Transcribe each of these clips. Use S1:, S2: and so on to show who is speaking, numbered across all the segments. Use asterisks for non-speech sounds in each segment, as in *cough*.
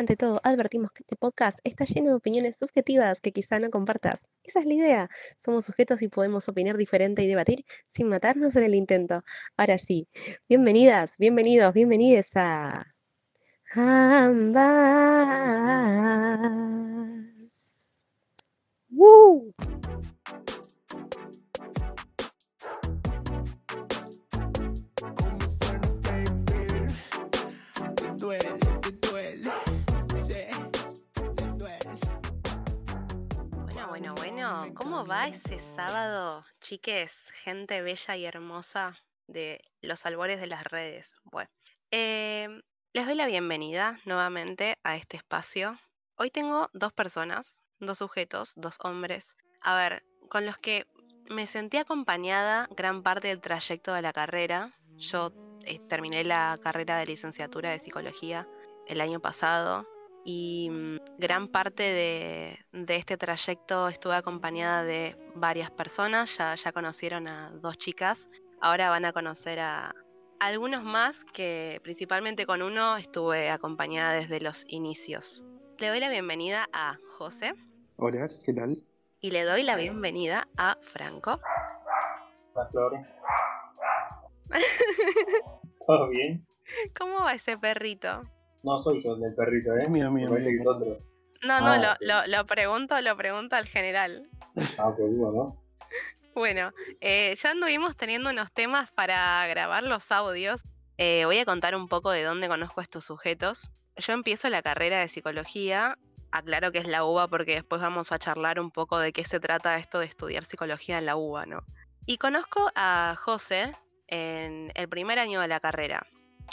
S1: ante todo, advertimos que este podcast está lleno de opiniones subjetivas que quizá no compartas. Esa es la idea. Somos sujetos y podemos opinar diferente y debatir sin matarnos en el intento. Ahora sí, bienvenidas, bienvenidos, bienvenides a... Ambas. ¡Woo!
S2: Bueno, ¿cómo va ese sábado, chiques, gente bella y hermosa de los albores de las redes? Bueno, em, les doy la bienvenida nuevamente a este espacio. Hoy tengo dos personas, dos sujetos, dos hombres, a ver, con los que me sentí acompañada gran parte del trayecto de la carrera. Yo eh, terminé la carrera de licenciatura de psicología el año pasado y mm, gran parte de, de este trayecto estuve acompañada de varias personas, ya, ya conocieron a dos chicas, ahora van a conocer a algunos más que principalmente con uno estuve acompañada desde los inicios. Le doy la bienvenida a José
S3: Hola, ¿qué tal?
S2: y le doy la bienvenida a Franco.
S4: Hola, Flor. *laughs* ¿Todo bien?
S2: ¿Cómo va ese perrito?
S4: No soy yo el del perrito, ¿eh?
S3: Es mío, mío, mío.
S4: es otro.
S2: No, no,
S4: Ah,
S2: lo, lo, lo pregunto, lo pregunto al general.
S4: Ah, ok, bueno. *laughs*
S2: Bueno, eh, ya anduvimos teniendo unos temas para grabar los audios. Eh, voy a contar un poco de dónde conozco a estos sujetos. Yo empiezo la carrera de psicología. Aclaro que es la UBA porque después vamos a charlar un poco de qué se trata esto de estudiar psicología en la UBA, ¿no? Y conozco a José en el primer año de la carrera,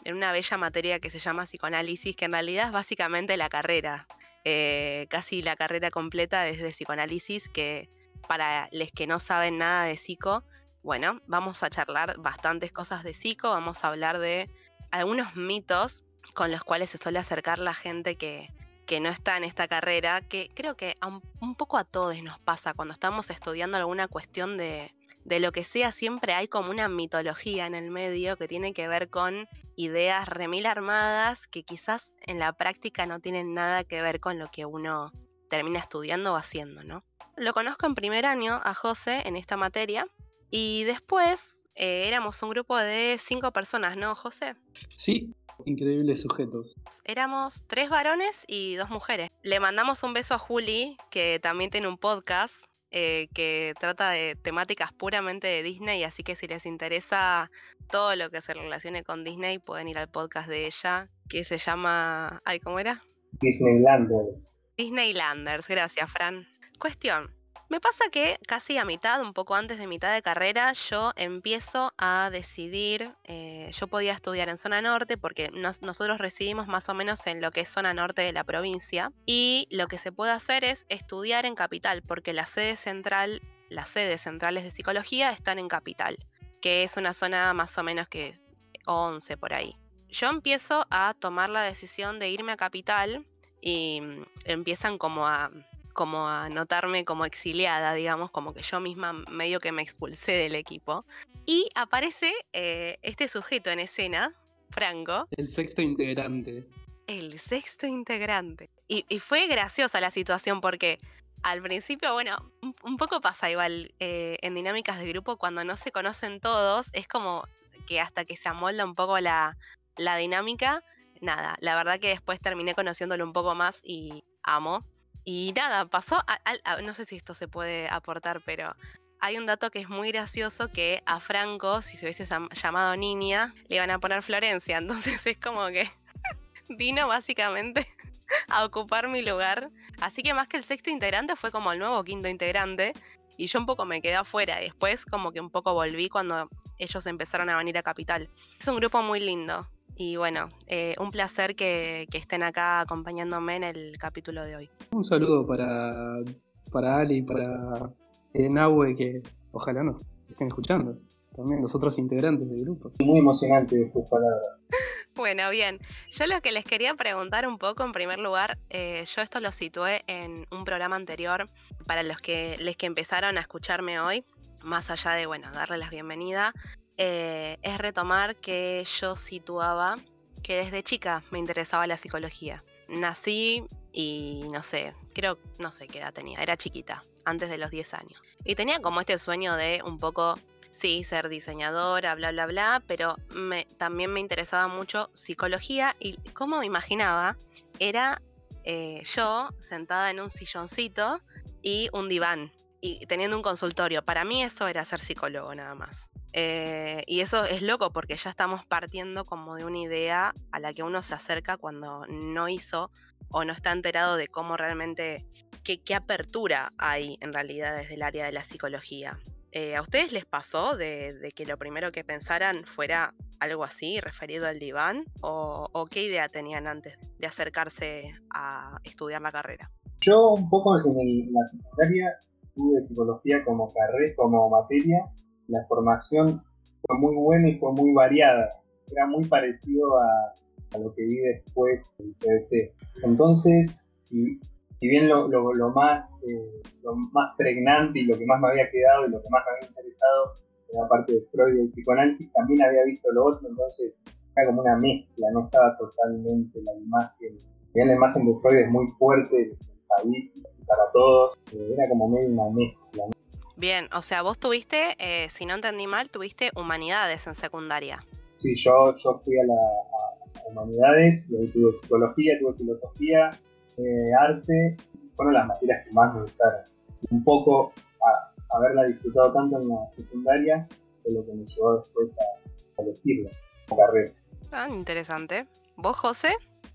S2: en una bella materia que se llama psicoanálisis, que en realidad es básicamente la carrera, eh, casi la carrera completa desde psicoanálisis, que para los que no saben nada de psico, bueno, vamos a charlar bastantes cosas de psico, vamos a hablar de algunos mitos con los cuales se suele acercar la gente que, que no está en esta carrera, que creo que un, un poco a todos nos pasa cuando estamos estudiando alguna cuestión de, de lo que sea, siempre hay como una mitología en el medio que tiene que ver con ideas remil armadas que quizás en la práctica no tienen nada que ver con lo que uno termina estudiando o haciendo, ¿no? Lo conozco en primer año a José en esta materia y después eh, éramos un grupo de cinco personas, ¿no, José?
S3: Sí, increíbles sujetos.
S2: Éramos tres varones y dos mujeres. Le mandamos un beso a Juli, que también tiene un podcast eh, que trata de temáticas puramente de Disney, así que si les interesa todo lo que se relacione con Disney, pueden ir al podcast de ella, que se llama... Ay, ¿cómo era?
S4: Disneylanders.
S2: Disneylanders, gracias, Fran. Cuestión. Me pasa que casi a mitad, un poco antes de mitad de carrera, yo empiezo a decidir, eh, yo podía estudiar en zona norte porque nos- nosotros residimos más o menos en lo que es zona norte de la provincia y lo que se puede hacer es estudiar en capital porque la sede central, las sedes centrales de psicología están en capital, que es una zona más o menos que es 11 por ahí. Yo empiezo a tomar la decisión de irme a capital y mm, empiezan como a como a notarme como exiliada, digamos, como que yo misma medio que me expulsé del equipo. Y aparece eh, este sujeto en escena, Franco,
S3: El sexto integrante.
S2: el sexto integrante. Y, y fue graciosa la situación porque al principio, bueno, un, un poco pasa igual eh, en dinámicas de grupo cuando no se conocen todos, es como que hasta que se amolda un poco la, la dinámica, nada, la verdad que después terminé conociéndolo un poco más y amo. Y nada, pasó, a- a- no sé si esto se puede aportar, pero hay un dato que es muy gracioso que a Franco, si se hubiese llam- llamado niña, le iban a poner Florencia, *laughs* entonces es como que *laughs* vino básicamente *laughs* a ocupar mi lugar. Así que más que el sexto integrante fue como el nuevo quinto integrante. Y yo un poco me quedé afuera. Después como que un poco volví cuando ellos empezaron a venir a Capital. Es un grupo muy lindo. Y bueno, eh, un placer que, que estén acá acompañándome en el capítulo de hoy.
S3: Un saludo para, para Ali y para eh, Nahue, que ojalá nos estén escuchando. También los otros integrantes del grupo.
S4: Muy emocionante tus palabras. *laughs*
S2: Bueno, bien. Yo lo que les quería preguntar un poco, en primer lugar, eh, yo esto lo situé en un programa anterior para los que les que empezaron a escucharme hoy, más allá de, bueno, darles la bienvenida, eh, es retomar que yo situaba que desde chica me interesaba la psicología. nací y no sé, creo, no sé qué edad tenía, era chiquita, antes de los 10 años. Y tenía como este sueño de un poco, sí, ser diseñadora, bla, bla, bla, pero también me interesaba mucho psicología y como me imaginaba era eh, yo sentada en un silloncito y un diván y teniendo un consultorio. Para mí eso era ser psicólogo nada más. Eh, y eso es loco porque ya estamos partiendo como de una idea a la que uno se acerca cuando no hizo o no está enterado de cómo realmente, qué, qué apertura hay en realidad desde el área de la psicología. Eh, ¿A ustedes les pasó de, que lo primero que pensaran fuera algo así, referido al diván? ¿O, o qué idea tenían antes de acercarse a estudiar la carrera?
S4: Yo un poco en, el, en la secundaria tuve psicología como carrera, como materia. La formación fue muy buena y fue muy variada. Era muy parecido a, lo que vi después del CBC. Entonces, si, bien lo, más, eh, lo más pregnante y lo que más me había quedado y lo que más me había interesado era la parte de Freud y del psicoanálisis, también había visto lo otro, entonces era como una mezcla, no estaba totalmente la imagen. La imagen de Freud es muy fuerte del país para todos, era como medio una mezcla.
S2: Bien, o sea, vos tuviste, eh, si no entendí mal, tuviste humanidades en secundaria.
S4: Sí, yo, yo fui a la a humanidades, y ahí tuve psicología, tuve filosofía, eh, arte, fueron las materias que más me gustaron. Un poco a, haberla disfrutado tanto en la secundaria de lo que me llevó después a, a elegirla como carrera.
S2: Tan interesante. ¿Vos, José?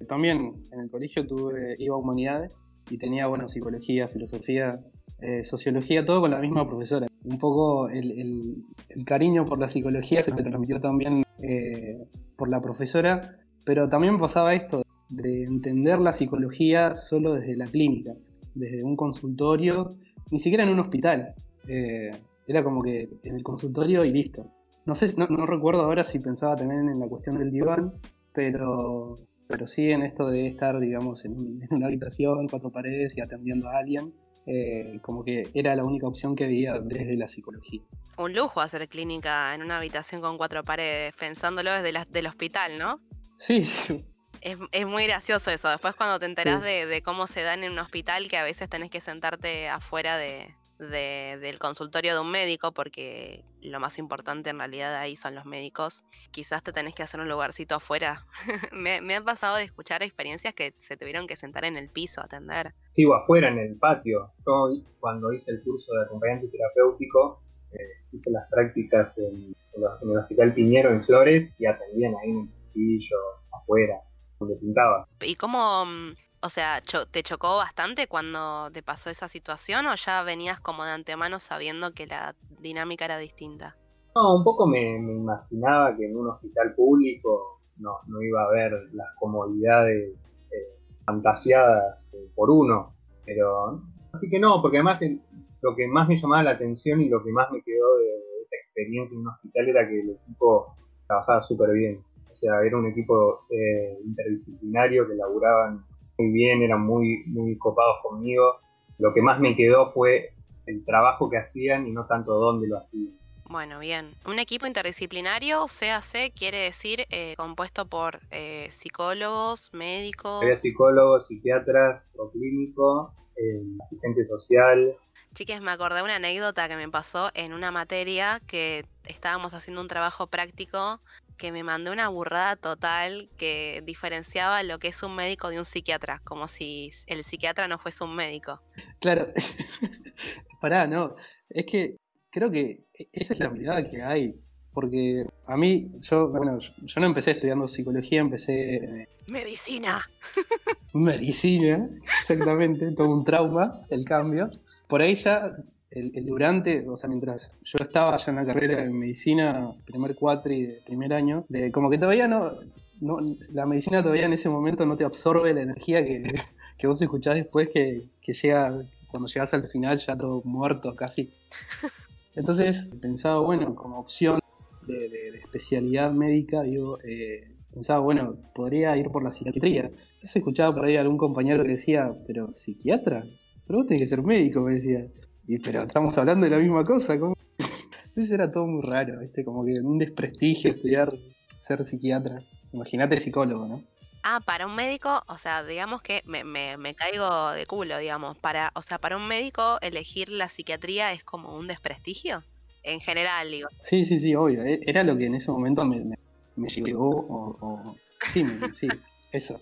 S3: También en el colegio tuve, iba a humanidades y tenía, bueno, psicología, filosofía, eh, sociología, todo con la misma profesora. Un poco el, el, el cariño por la psicología se transmitió también eh, por la profesora, pero también pasaba esto, de entender la psicología solo desde la clínica, desde un consultorio, ni siquiera en un hospital. Eh, era como que en el consultorio y listo. No sé, no, no, recuerdo ahora si pensaba también en la cuestión del diván, pero, pero sí en esto de estar, digamos, en una habitación, cuatro paredes y atendiendo a alguien. Eh, como que era la única opción que había desde la psicología.
S2: Un lujo hacer clínica en una habitación con cuatro paredes, pensándolo desde la, del hospital, ¿no?
S3: Sí, sí.
S2: Es, es, muy gracioso eso. Después cuando te enterás sí. de, de, cómo se dan en un hospital, que a veces tenés que sentarte afuera de, de, del consultorio de un médico, porque lo más importante en realidad ahí son los médicos, quizás te tenés que hacer un lugarcito afuera. *laughs* me, me han pasado de escuchar experiencias que se tuvieron que sentar en el piso a atender.
S4: Sí, o afuera, en el patio. Yo cuando hice el curso de acompañante terapéutico, eh, hice las prácticas en, en, el Hospital Piñero en Flores y atendían ahí en el pasillo, afuera, donde pintaba.
S2: ¿Y cómo, mm, o sea, te chocó bastante cuando te pasó esa situación o ya venías como de antemano sabiendo que la dinámica era distinta?
S4: No, un poco me, imaginaba que en un hospital público no, no iba a haber las comodidades eh, fantasiadas eh, por uno, pero así que no, porque además el, lo que más me llamaba la atención y lo que más me quedó de, de esa experiencia en un hospital era que el equipo trabajaba súper bien. O sea, era un equipo eh, interdisciplinario que laburaban muy bien, eran muy, muy copados conmigo. Lo que más me quedó fue el trabajo que hacían y no tanto dónde lo hacían.
S2: Bueno, bien. Un equipo interdisciplinario, CAC, quiere decir eh, compuesto por eh, psicólogos, médicos.
S4: Había psicólogos, psiquiatras, proclínico, eh, asistente social.
S2: Chiques, me acordé de una anécdota que me pasó en una materia que estábamos haciendo un trabajo práctico que me mandé una burrada total que diferenciaba lo que es un médico de un psiquiatra, como si el psiquiatra no fuese un médico.
S3: Claro, *laughs* pará, no, es que creo que esa es la mirada que hay, porque a mí, yo, bueno, yo no empecé estudiando psicología, empecé...
S2: Medicina.
S3: Medicina, *laughs* exactamente, todo un trauma, el cambio. Por ahí ya el, durante, o sea, mientras yo estaba ya en la carrera de medicina, primer cuatri primer año, como que todavía no, la medicina todavía en ese momento no te absorbe la energía que, *laughs* que vos escuchás después que, que llega, cuando llegas al final ya todo muerto casi. Entonces pensaba, bueno, como opción de, de, especialidad médica, digo, eh, pensaba, bueno, podría ir por la psiquiatría. Entonces escuchaba por ahí algún compañero que decía, pero psiquiatra, pero vos tenés que ser médico, me decía. Y, pero estamos hablando de la misma cosa. ¿cómo? *laughs* Entonces era todo muy raro, ¿viste? Como que un desprestigio estudiar ser psiquiatra. Imagínate psicólogo, ¿no?
S2: Ah, para un médico, o sea, digamos que me, me, me caigo de culo, digamos. Para, o sea, para un médico elegir la psiquiatría es como un desprestigio. En general, digo.
S3: Sí, sí, sí, obvio. E- Era lo que en ese momento me, me, me llegó o, o- Sí, me- sí, *laughs* eso.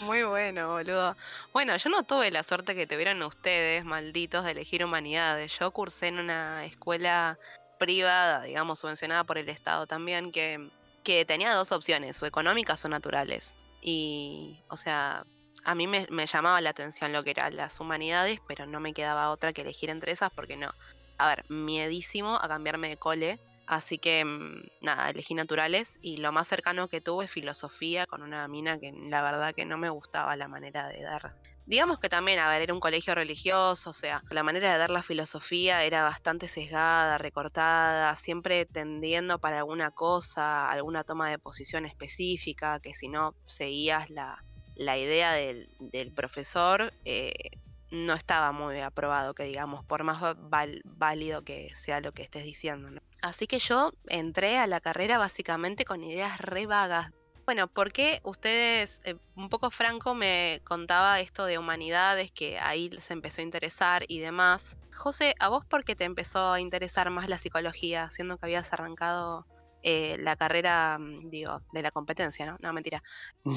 S2: Muy bueno, boludo. Bueno, yo no tuve la suerte que tuvieron ustedes, malditos, de elegir humanidades. Yo cursé en una escuela privada, digamos, subvencionada por el Estado también, que, que tenía dos opciones, o económicas o naturales. Y, o sea, a mí me, me llamaba la atención lo que eran las humanidades, pero no me quedaba otra que elegir entre esas porque no. A ver, miedísimo a cambiarme de cole. Así que mm, nada, elegí naturales y lo más cercano que tuve filosofía con una mina que la verdad que no me gustaba la manera de dar. Digamos que también, a ver, era un colegio religioso, o sea, la manera de dar la filosofía era bastante sesgada, recortada, siempre tendiendo para alguna cosa, alguna toma de posición específica, que si no seguías la, la idea del, del profesor, eh, no estaba muy aprobado, que digamos, por más válido que sea lo que estés diciendo. ¿no? Así que yo entré a la carrera básicamente con ideas re vagas. Bueno, ¿por qué ustedes, eh, un poco Franco me contaba esto de humanidades, que ahí se empezó a interesar y demás? José, ¿a vos por qué te empezó a interesar más la psicología, siendo que habías arrancado eh, la carrera, mm, digo, de la competencia, ¿no? No, mentira. *laughs*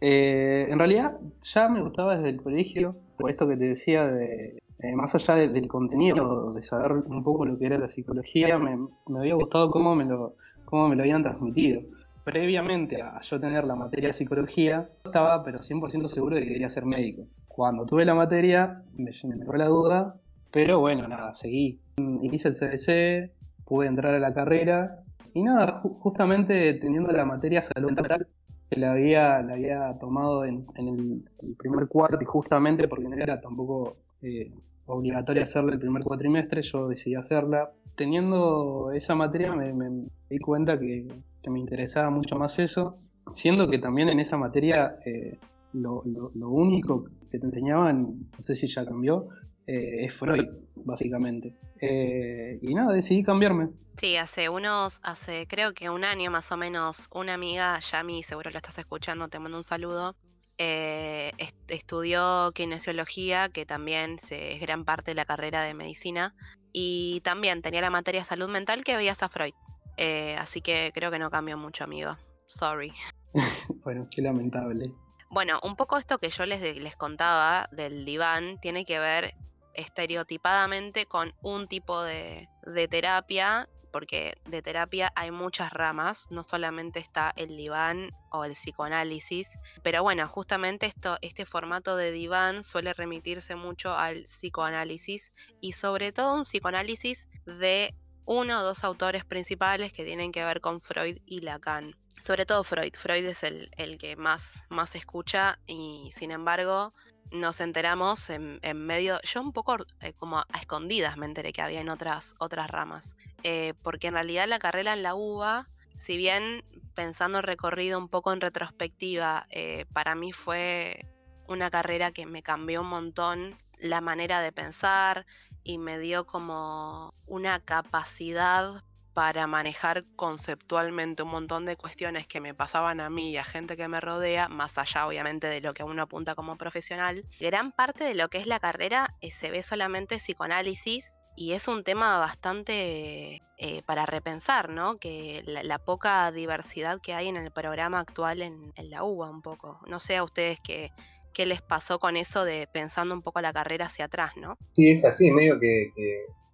S3: Eh, en realidad ya me gustaba desde el colegio, por esto que te decía, de, eh, más allá de- del contenido, de saber un poco lo que era la psicología, me, me había gustado cómo me, lo, cómo me lo habían transmitido. Previamente a yo tener la materia de psicología, estaba pero 100% seguro de que quería ser médico. Cuando tuve la materia, me, me la duda, pero bueno, nada, seguí. Hice el CDC, pude entrar a la carrera, y nada, ju- justamente teniendo la materia salud mental, que la había, tomado en, el, primer cuarto y justamente porque no era tampoco eh, obligatoria hacerla el primer cuatrimestre, yo decidí hacerla. Teniendo esa materia me, di cuenta que, me interesaba mucho más eso, siendo que también en esa materia eh, lo único que te enseñaban, no sé si ya cambió, eh, es Freud, básicamente. Eh, y nada, decidí cambiarme.
S2: Sí, hace unos, hace creo que un año más o menos, una amiga, Yami, seguro la estás escuchando, te mando un saludo, eh, est- estudió kinesiología, que también se- es gran parte de la carrera de medicina, y también tenía la materia salud mental que veías a Freud. Eh, así que creo que no cambió mucho, amigo. Sorry. *laughs*
S3: Bueno, qué lamentable.
S2: Bueno, un poco esto que yo les, de- les contaba del diván tiene que ver estereotipadamente con un tipo de, de terapia, porque de terapia hay muchas ramas, no solamente está el diván o el psicoanálisis, pero bueno, justamente esto, este formato de diván suele remitirse mucho al psicoanálisis y sobre todo un psicoanálisis de uno o dos autores principales que tienen que ver con Freud y Lacan. Sobre todo Freud. Freud es el, el que más, más escucha y sin embargo nos enteramos en, medio, yo un poco eh, como a escondidas me enteré que había en otras, otras ramas. Eh, porque en realidad la carrera en la UBA, si bien pensando recorrido un poco en retrospectiva, eh, para mí fue una carrera que me cambió un montón la manera de pensar y me dio como una capacidad para manejar conceptualmente un montón de cuestiones que me pasaban a mí y a gente que me rodea, más allá obviamente de lo que uno apunta como profesional. Gran parte de lo que es la carrera eh, se ve solamente psicoanálisis y es un tema bastante eh, para repensar, ¿no? Que la, poca diversidad que hay en el programa actual en, en la UBA un poco. No sé a ustedes qué, qué les pasó con eso de pensando un poco la carrera hacia atrás, ¿no?
S4: Sí, es así, medio que,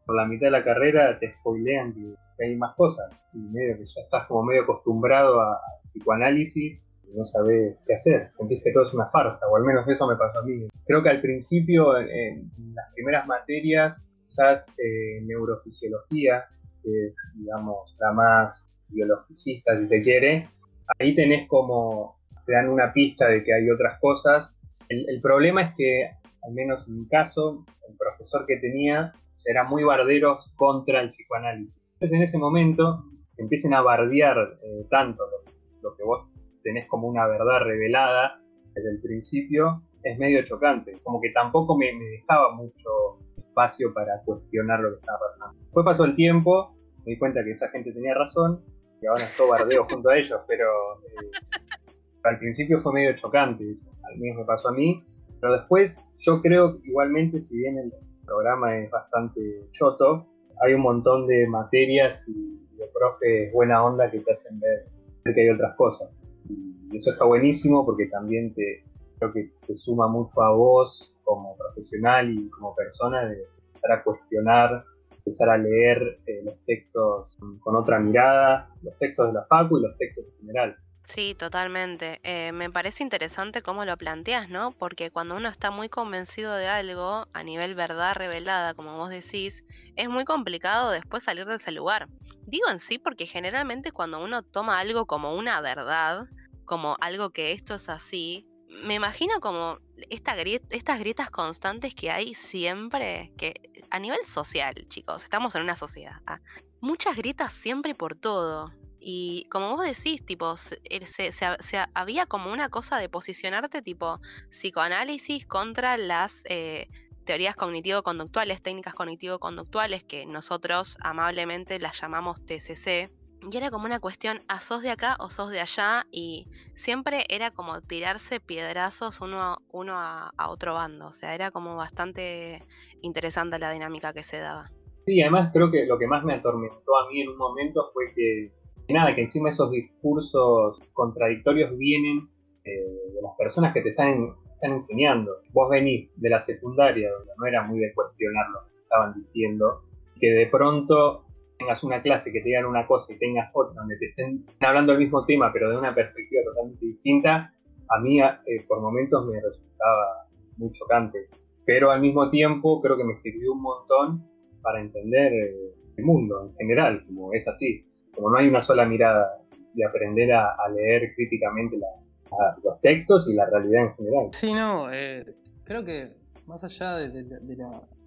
S4: por la mitad de la carrera te spoilean que hay más cosas y medio que ya estás como medio acostumbrado a psicoanálisis y no sabes qué hacer, sentís que todo es una farsa, o al menos eso me pasó a mí. Creo que al principio, en, en las primeras materias, quizás eh, neurofisiología, que es, digamos, la más biologicista, si se quiere, ahí tenés como, te dan una pista de que hay otras cosas. El, el problema es que, al menos en mi caso, el profesor que tenía era muy bardero contra el psicoanálisis. Entonces en ese momento empiecen a bardear eh, tanto lo, que vos tenés como una verdad revelada desde el principio, es medio chocante. Como que tampoco me, me dejaba mucho espacio para cuestionar lo que estaba pasando. Después pasó el tiempo, me di cuenta que esa gente tenía razón y ahora estoy bardeo junto a ellos, pero eh, Al principio fue medio chocante eso, al menos me pasó a mí, pero después yo creo que igualmente, si bien el programa es bastante choto, hay un montón de materias y de profes buena onda que te hacen ver que hay otras cosas. Y eso está buenísimo porque también te, creo que te suma mucho a vos como profesional y como persona de empezar a cuestionar, empezar a leer eh, los textos con otra mirada, los textos de la facu y los textos en general.
S2: Sí, totalmente. Eh, me parece interesante cómo lo planteas, ¿no? Porque cuando uno está muy convencido de algo, a nivel verdad revelada, como vos decís, es muy complicado después salir de ese lugar. Digo en sí porque generalmente cuando uno toma algo como una verdad, como algo que esto es así, me imagino como esta estas grietas constantes que hay siempre, que a nivel social, chicos, estamos en una sociedad, ¿ah? muchas grietas siempre por todo. Y como vos decís, tipo, se, eh, había como una cosa de posicionarte tipo psicoanálisis contra las eh, teorías cognitivo-conductuales, técnicas cognitivo-conductuales, que nosotros amablemente las llamamos TCC. Y era como una cuestión, ¿a sos de acá o sos de allá? Y siempre era como tirarse piedrazos uno, uno a, a otro bando. O sea, era como bastante interesante la dinámica que se daba.
S4: Sí, además creo que lo que más me atormentó a mí en un momento fue que nada, que encima esos discursos contradictorios vienen eh, de las personas que te están, enseñando. Vos venís de la secundaria, donde no era muy de cuestionar lo que estaban diciendo, que de pronto tengas una clase, que te digan una cosa y tengas otra, donde te estén hablando del mismo tema, pero de una perspectiva totalmente distinta, a mí eh, por momentos me resultaba muy chocante. Pero al mismo tiempo creo que me sirvió un montón para entender eh, el mundo en general, como es así como no hay una sola mirada de aprender a, leer críticamente los textos y la realidad en general.
S3: Sí, no, eh, creo que más allá de,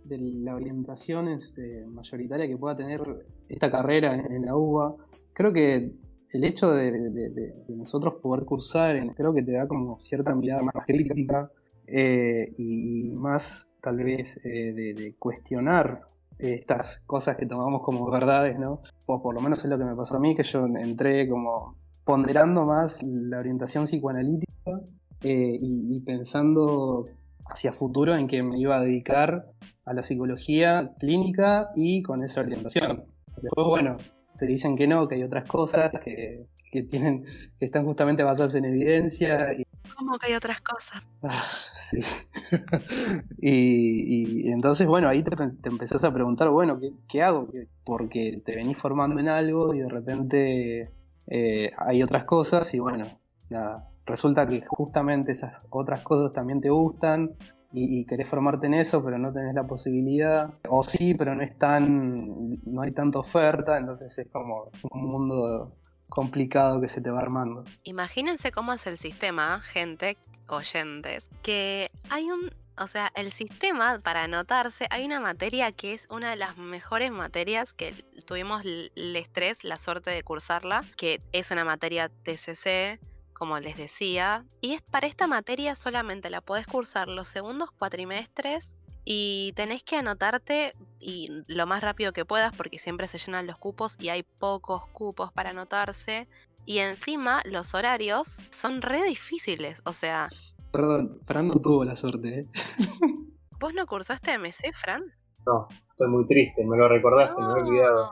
S3: la, orientación este, mayoritaria que pueda tener esta carrera en, la UBA, creo que el hecho de, nosotros poder cursar, creo que te da como cierta mirada más crítica eh, y, más tal vez eh, de, cuestionar estas cosas que tomamos como verdades, ¿no? O por lo menos es lo que me pasó a mí, que yo entré como ponderando más la orientación psicoanalítica eh, y, pensando hacia futuro en que me iba a dedicar a la psicología clínica y con esa orientación. Después, bueno, te dicen que no, que hay otras cosas que, que tienen, que están justamente basadas en evidencia. Y...
S2: ¿Cómo que hay otras cosas?
S3: Ah, sí. *laughs* y, entonces, bueno, ahí te, empezás a preguntar, bueno, ¿qué, hago? Porque te venís formando en algo y de repente eh, hay otras cosas y bueno, nada, resulta que justamente esas otras cosas también te gustan y, querés formarte en eso, pero no tenés la posibilidad, o sí, pero no es tan, no hay tanta oferta, entonces es como un mundo complicado que se te va armando.
S2: Imagínense cómo es el sistema, gente, oyentes, que hay un, o sea, el sistema para anotarse, hay una materia que es una de las mejores materias que tuvimos el estrés, la suerte de cursarla, que es una materia TCC, como les decía, y es para esta materia solamente la podés cursar los segundos cuatrimestres y tenés que anotarte y lo más rápido que puedas porque siempre se llenan los cupos y hay pocos cupos para anotarse. Y encima los horarios son re difíciles, o sea...
S3: Perdón, Fran no tuvo la suerte, ¿eh? *laughs*
S2: ¿Vos no cursaste MC, Fran?
S4: No, estoy muy triste, me lo recordaste, me he olvidado.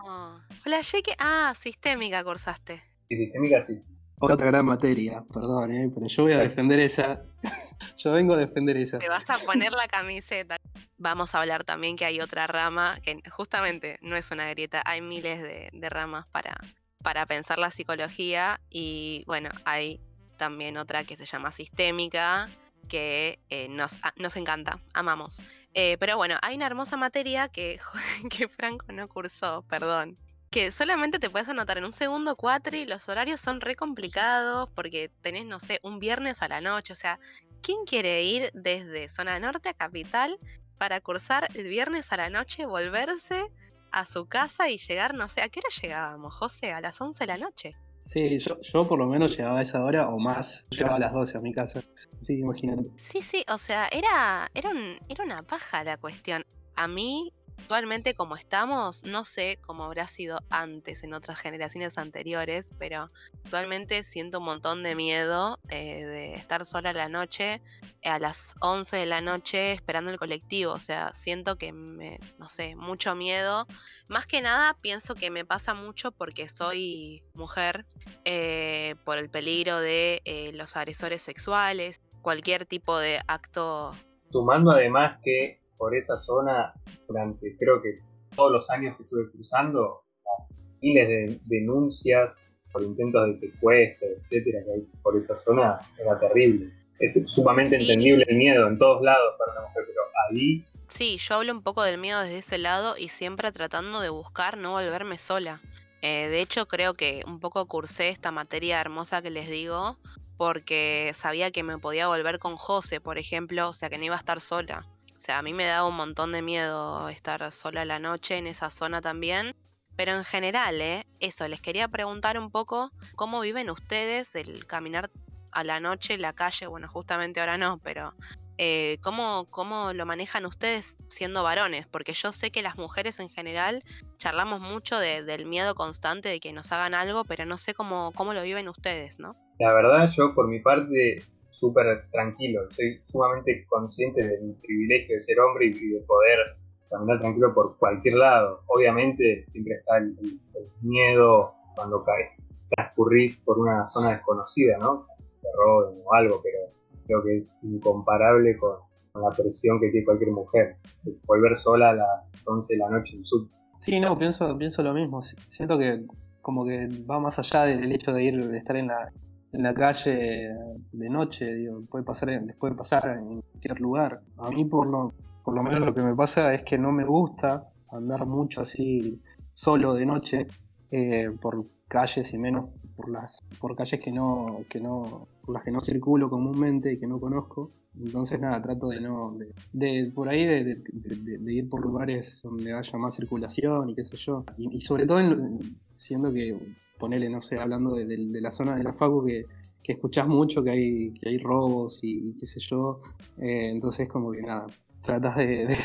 S2: Flashé que... Ah, sistémica cursaste.
S4: Sí, sistémica sí.
S3: Otra gran materia, perdón, ¿eh? pero yo voy a defender esa. *laughs* yo vengo a defender esa.
S2: Te vas a poner la camiseta. Vamos a hablar también que hay otra rama, que justamente no es una grieta, hay miles de, ramas para, para pensar la psicología y bueno, hay también otra que se llama sistémica, que eh, nos, nos, encanta, amamos. Eh, pero bueno, hay una hermosa materia que, *laughs* que Franco no cursó, perdón que solamente te puedes anotar en un segundo cuatri, los horarios son re complicados porque tenés, no sé, un viernes a la noche, o sea, ¿quién quiere ir desde zona norte a capital para cursar el viernes a la noche, volverse a su casa y llegar, no sé, ¿a qué hora llegábamos, José? A las 11 de la noche.
S3: Sí, yo, yo por lo menos llegaba a esa hora o más. Llegaba a las 12 a mi casa. Así imagínate.
S2: Sí, sí, o sea, era, era, un, era una paja la cuestión. A mí actualmente como estamos, no sé cómo habrá sido antes en otras generaciones anteriores, pero actualmente siento un montón de miedo eh, de estar sola la noche, a las 11 de la noche esperando el colectivo, o sea, siento que me, no sé, mucho miedo. Más que nada pienso que me pasa mucho porque soy mujer, eh, por el peligro de eh, los agresores sexuales, cualquier tipo de acto.
S4: Sumando además que por esa zona durante creo que todos los años que estuve cruzando, las miles de denuncias por intentos de secuestro, etcétera, que hay por esa zona era terrible. Es sumamente entendible el miedo en todos lados para una mujer, pero ahí...
S2: Sí, yo hablo un poco del miedo desde ese lado y siempre tratando de buscar no volverme sola. Eh, de hecho, creo que un poco cursé esta materia hermosa que les digo porque sabía que me podía volver con José, por ejemplo, o sea que no iba a estar sola. Sea, a mí me daba un montón de miedo estar sola la noche en esa zona también. Pero en general, ¿eh? eso, les quería preguntar un poco cómo viven ustedes el caminar a la noche en la calle. Bueno, justamente ahora no, pero eh, ¿cómo, ¿cómo lo manejan ustedes siendo varones? Porque yo sé que las mujeres en general charlamos mucho del miedo constante de que nos hagan algo, pero no sé cómo, cómo lo viven ustedes, ¿no?
S4: La verdad, yo por mi parte súper tranquilo. Soy sumamente consciente del privilegio de ser hombre y de poder caminar tranquilo por cualquier lado. Obviamente siempre está el, miedo cuando caes, transcurrís por una zona desconocida, ¿no? Se roben o algo, pero creo que es incomparable con, la presión que tiene cualquier mujer. Volver sola a las 11 de la noche en sub.
S3: Sí, no, pienso, pienso lo mismo. Siento que como que va más allá del hecho de ir, de estar en la, en la calle de noche, digo, puede pasar, les puede pasar en cualquier lugar. A mí por lo, por lo menos lo que me pasa es que no me gusta andar mucho así solo de noche eh, por calles y menos por las por calles que no que no por las que no circulo comúnmente y que no conozco entonces nada trato de no de, por ahí de, ir por lugares donde haya más circulación y qué sé yo y, sobre todo siendo que ponele, no sé, hablando de, la zona de la Facu, que, que escuchás mucho que hay, que hay robos y, qué sé yo. Eh, entonces, como que nada, tratas de,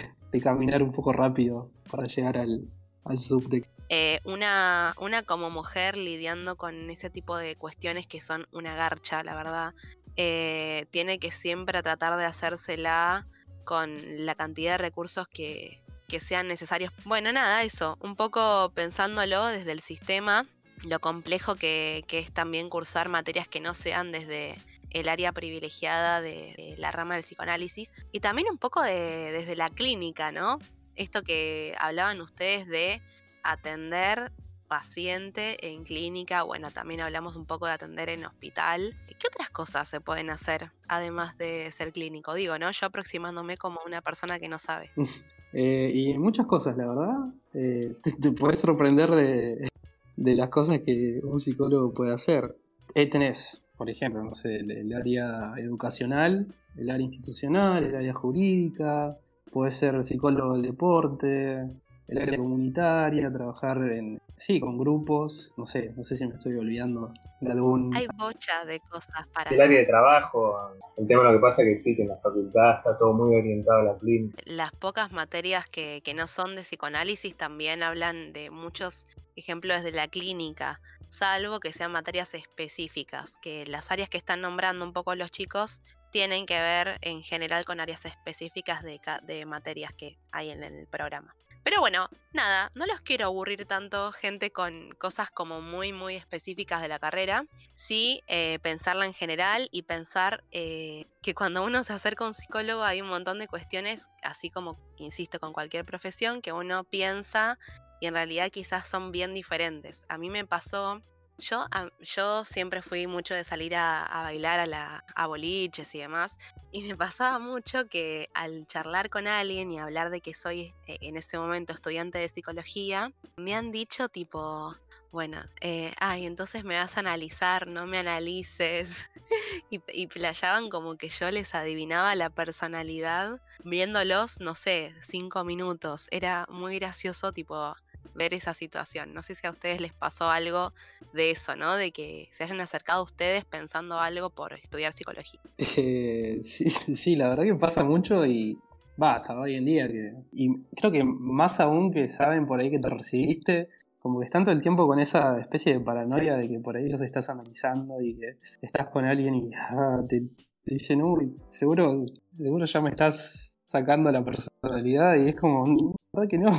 S3: caminar un poco rápido para llegar al, al subte.
S2: Eh, una, una como mujer lidiando con ese tipo de cuestiones que son una garcha, la verdad, eh, tiene que siempre tratar de hacérsela con la cantidad de recursos que, que sean necesarios. Bueno, nada, eso, un poco pensándolo desde el sistema, lo complejo que, es también cursar materias que no sean desde el área privilegiada de, la rama del psicoanálisis y también un poco de, desde la clínica, ¿no? Esto que hablaban ustedes de atender paciente en clínica, bueno, también hablamos un poco de atender en hospital. ¿Qué otras cosas se pueden hacer además de ser clínico? Digo, ¿no? Yo aproximándome como una persona que no sabe. *laughs*
S3: Eh, y muchas cosas, la verdad. Eh, te, puedes sorprender de, de las cosas que un psicólogo puede hacer. Eh, tenés, por ejemplo, no sé, el, área educacional, el área institucional, el área jurídica, puede ser psicólogo del deporte, el área comunitaria, trabajar en sí, con grupos, no sé, no sé si me estoy olvidando de algún
S2: Hay bocha de cosas para
S4: el área de trabajo, el tema lo que pasa es que sí, que en la facultad está todo muy orientado a la clínica.
S2: Las pocas materias que, que no son de psicoanálisis también hablan de muchos ejemplos de la clínica, salvo que sean materias específicas, que las áreas que están nombrando un poco los chicos tienen que ver en general con áreas específicas de, de materias que hay en el programa. Pero bueno, nada, no los quiero aburrir tanto, gente, con cosas como muy, muy específicas de la carrera. Sí, eh, pensarla en general y pensar eh, que cuando uno se acerca a un psicólogo hay un montón de cuestiones, así como, insisto, con cualquier profesión, que uno piensa y en realidad quizás son bien diferentes. A mí me pasó yo, yo siempre fui mucho de salir a, bailar a, la, a boliches y demás, y me *laughs* pasaba mucho que al charlar con alguien y hablar de que soy eh, en ese momento estudiante de psicología, me han dicho tipo, bueno, eh, ay, entonces me vas a analizar, no me analices. *laughs* y, y playaban como que yo les adivinaba la personalidad viéndolos, no sé, cinco minutos. Era muy gracioso, tipo, ver esa situación. No sé si a ustedes les pasó algo de eso, ¿no? De que se hayan acercado a ustedes pensando algo por estudiar psicología.
S3: Eh, sí, *laughs* sí, la verdad que pasa mucho y, basta, hoy en día que. Y creo que más aún que saben por ahí que te recibiste, como que están todo el tiempo con esa especie de paranoia de que por ahí los estás analizando y que estás con alguien y ah, te, te dicen, uy, seguro, seguro ya me estás sacando la personalidad y es como, "Mm, ¿verdad que no?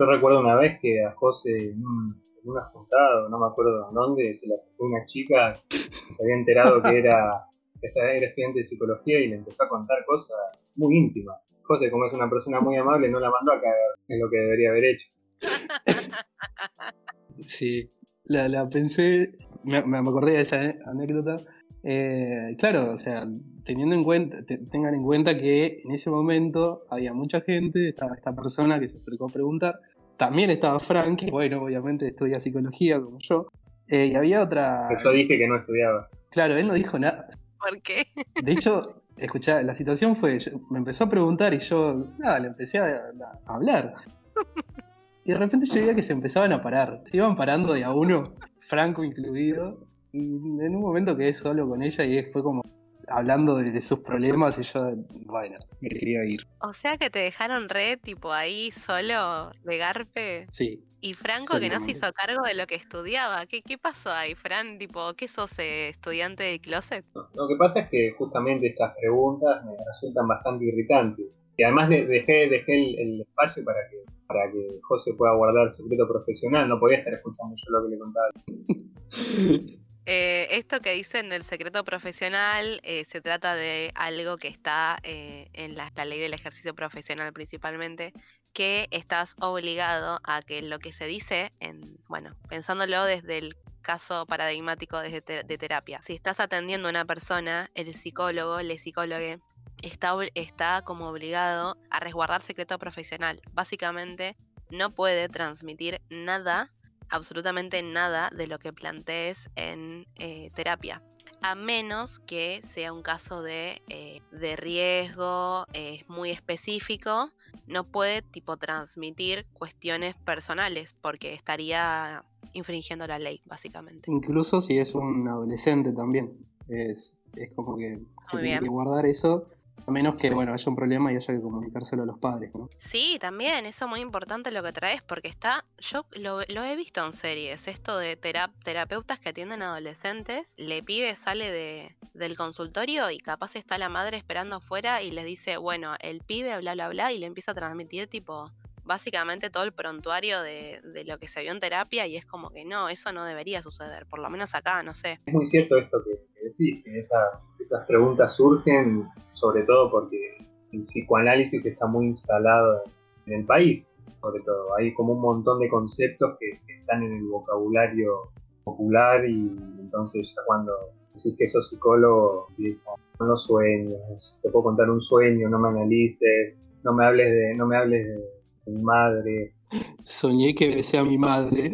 S4: Yo recuerdo una vez que a José en, un- en una juntada, no me acuerdo dónde, se le acercó una chica que se había enterado que era, que era estudiante de psicología y le empezó a contar cosas muy íntimas. José, como es una persona muy amable, no la mandó a cagar, es lo que debería haber hecho.
S3: Sí, la, la pensé, me, me acordé de esa anécdota. Eh, claro, o sea, teniendo en cuenta, te- tengan en cuenta que en ese momento había mucha gente, estaba esta persona que se acercó a preguntar, también estaba Frank, que bueno, obviamente estudia psicología como yo, eh, y había otra,
S4: Pero yo dije que no estudiaba.
S3: claro, él no dijo nada,
S2: ¿Por qué?
S3: de hecho, escuchá, la situación fue, yo- me empezó a preguntar y yo, nada, le empecé a, a hablar. Y de repente yo veía que se empezaban a parar, se iban parando de a uno, Franco incluido, y en un momento quedé solo con ella y fue como hablando de, de sus problemas y yo, bueno, me quería ir.
S2: O sea que te dejaron re, tipo, ahí solo de garpe.
S3: Sí,
S2: Y Franco que no se hizo cargo de lo que estudiaba. ¿Qué, qué pasó ahí, Fran? Tipo, ¿qué sos eh, estudiante de closet?
S4: Lo que pasa es que justamente estas preguntas me resultan bastante irritantes. Y además le- dejé, dejé el, el espacio para que, para que José pueda guardar secreto profesional. No podía estar escuchando yo lo que le contaba. *laughs*
S2: Eh, esto que dicen del secreto profesional eh, se trata de algo que está eh, en la, ley del ejercicio profesional principalmente, que estás obligado a que lo que se dice, en, bueno, pensándolo desde el caso paradigmático de, de terapia, si estás atendiendo a una persona, el psicólogo, el psicólogo, está, está como obligado a resguardar secreto profesional. Básicamente, no puede transmitir nada absolutamente nada de lo que plantees en eh, terapia. A menos que sea un caso de, eh, de riesgo eh, muy específico, no puede tipo transmitir cuestiones personales porque estaría infringiendo la ley, básicamente.
S3: incluso si es un adolescente también, es, es como que se tiene que guardar eso, a menos que, bueno, haya un problema y haya que comunicárselo a los padres, ¿no?
S2: Sí, también, eso es muy importante lo que traes, porque está, yo lo, lo he visto en series, esto de tera- terapeutas que atienden adolescentes, le pibe sale de, del consultorio y capaz está la madre esperando afuera y les dice, bueno, el pibe, bla, bla, bla, y le empieza a transmitir tipo, básicamente todo el prontuario de, de lo que se vio en terapia y es como que no, eso no debería suceder, por lo menos acá, no sé.
S4: Es muy cierto esto que, que que esas, preguntas surgen sobre todo porque el psicoanálisis está muy instalado en el país, sobre todo. Hay como un montón de conceptos que, que están en el vocabulario popular y entonces ya cuando decís que sos psicólogo empiezan con los sueños, te puedo contar un sueño, no me analices, no me hables de, no me hables de, de mi madre,
S3: Soñé que besé a mi madre.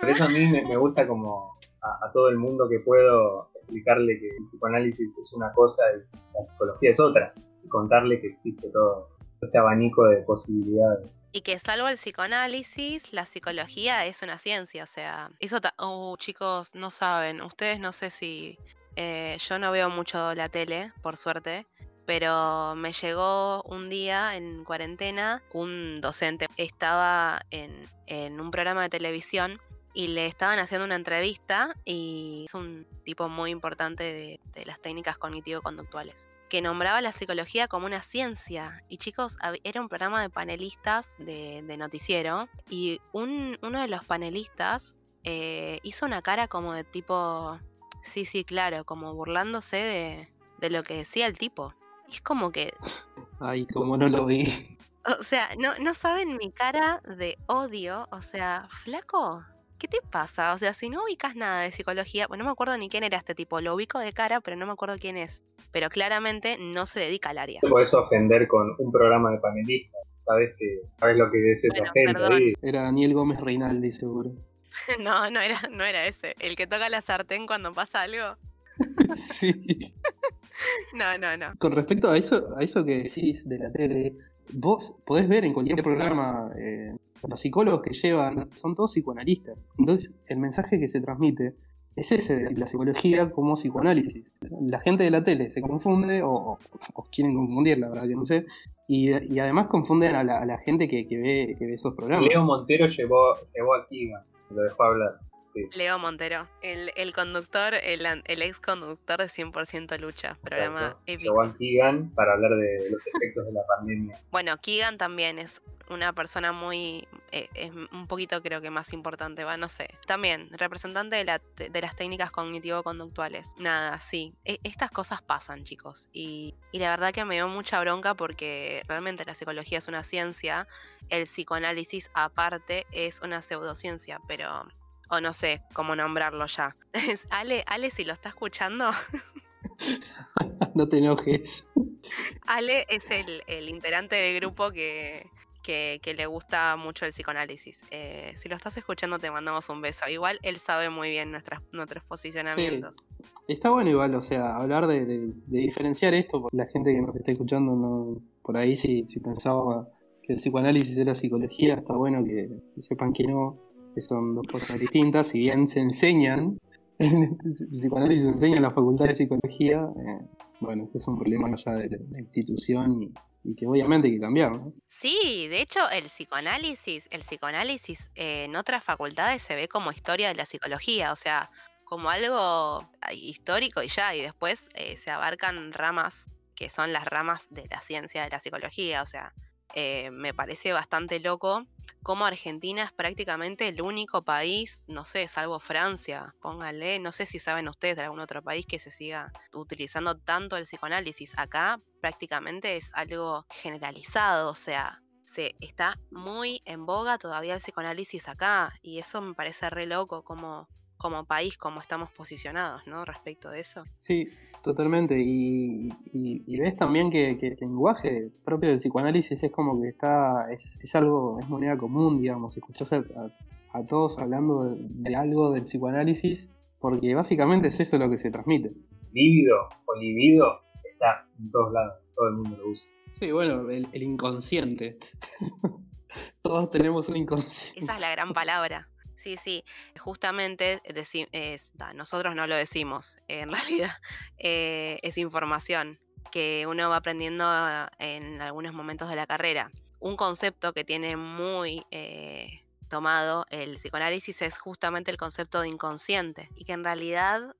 S4: Por eso a mí me, me gusta como a, a todo el mundo que puedo explicarle que el psicoanálisis es una cosa y la psicología es otra. Y contarle que existe todo este abanico de posibilidades.
S2: Y que salvo el psicoanálisis, la psicología es una ciencia, o sea, eso, oh, chicos, no saben, ustedes no sé si, eh, yo no veo mucho la tele, por suerte, pero me llegó un día en cuarentena un docente, estaba en, en un programa de televisión y le estaban haciendo una entrevista y es un tipo muy importante de, de las técnicas cognitivo-conductuales que nombraba la psicología como una ciencia. Y chicos, era un programa de panelistas de, de noticiero. Y un- uno de los panelistas eh, hizo una cara como de tipo, sí, sí, claro, como burlándose de, de lo que decía el tipo. Y es como que, *laughs*
S3: Ay, como no lo vi.
S2: o sea, no, no saben mi cara de odio. O sea, flaco, ¿qué te pasa? O sea, si no ubicas nada de psicología, bueno, no me acuerdo ni quién era este tipo, lo ubico de cara, pero no me acuerdo quién es. Pero claramente no se dedica al área.
S4: Te podés ofender con un programa de panelistas. Sabes que sabes lo que es esa
S2: Bueno,
S4: gente
S2: perdón.
S4: ahí.
S3: Era Daniel Gómez Reinaldi, seguro. *laughs*
S2: No, no era, no era ese. El que toca la sartén cuando pasa algo. *laughs*
S3: sí. *laughs*
S2: No, no, no.
S3: Con respecto a eso, a eso que decís de la tele, vos podés ver en cualquier programa, eh, los psicólogos que llevan son todos psicoanalistas. Entonces, el mensaje que se transmite es ese, la psicología como psicoanálisis. La gente de la tele se confunde o, quieren confundir, la verdad que no sé. Y, además confunden a la, gente que, ve, que ve esos programas.
S4: Leo Montero llevó, llevó a Kiga, lo dejó hablar.
S2: Leo Montero, el, conductor, el, el, ex conductor de 100% Lucha, programa
S4: épico. A Keegan para hablar de los efectos de la pandemia.
S2: Bueno, Keegan también es una persona muy, eh, es un poquito creo que más importante, va, no sé. También, representante de, la, de las técnicas cognitivo-conductuales. Nada, sí. E, estas cosas pasan, chicos. Y, y la verdad que me dio mucha bronca porque realmente la psicología es una ciencia, el psicoanálisis aparte es una pseudociencia, pero o no sé cómo nombrarlo ya. *laughs* Ale, Ale, si lo está escuchando. *laughs* *laughs*
S3: no te enojes.
S2: Ale es el, integrante del grupo que, que, le gusta mucho el psicoanálisis. Eh, si lo estás escuchando, te mandamos un beso. Igual él sabe muy bien nuestras, nuestros posicionamientos.
S3: Está bueno igual, o sea, hablar de, diferenciar esto, porque la gente que nos está escuchando, no, por ahí si, si pensaba que el psicoanálisis era psicología, está bueno que sepan que no, son dos cosas distintas, si bien se enseñan, *laughs* el psicoanálisis se enseña en la facultad de psicología, eh, bueno, ese es un problema ya de la institución y, que obviamente hay que cambiar.
S2: Sí, de hecho el psicoanálisis, el psicoanálisis eh, en otras facultades se ve como historia de la psicología, o sea, como algo histórico y ya, y después eh, se abarcan ramas que son las ramas de la ciencia de la psicología, o sea, me parece bastante loco como Argentina es prácticamente el único país, no sé, salvo Francia, póngale, no sé si saben ustedes de algún otro país que se siga utilizando tanto el psicoanálisis. Acá prácticamente es algo generalizado, o sea, se está muy en boga todavía el psicoanálisis acá y eso me parece re loco como como país, como estamos posicionados, ¿no? Respecto de eso.
S3: Sí, totalmente. Y, ves también que, el lenguaje propio del psicoanálisis es como que está, es, algo, es moneda común, digamos. Escuchás a, todos hablando de, algo del psicoanálisis, porque básicamente es eso lo que se transmite.
S4: Lívido o libido está en todos lados, todo el mundo lo usa.
S3: Sí, bueno, el, el inconsciente. *laughs* todos tenemos un inconsciente.
S2: Esa es la gran palabra. Sí, sí, justamente nosotros no lo decimos, en *laughs* realidad eh, es información que uno va aprendiendo en algunos momentos de la carrera. Un concepto que tiene muy eh, tomado el psicoanálisis es justamente el concepto de inconsciente y que en realidad,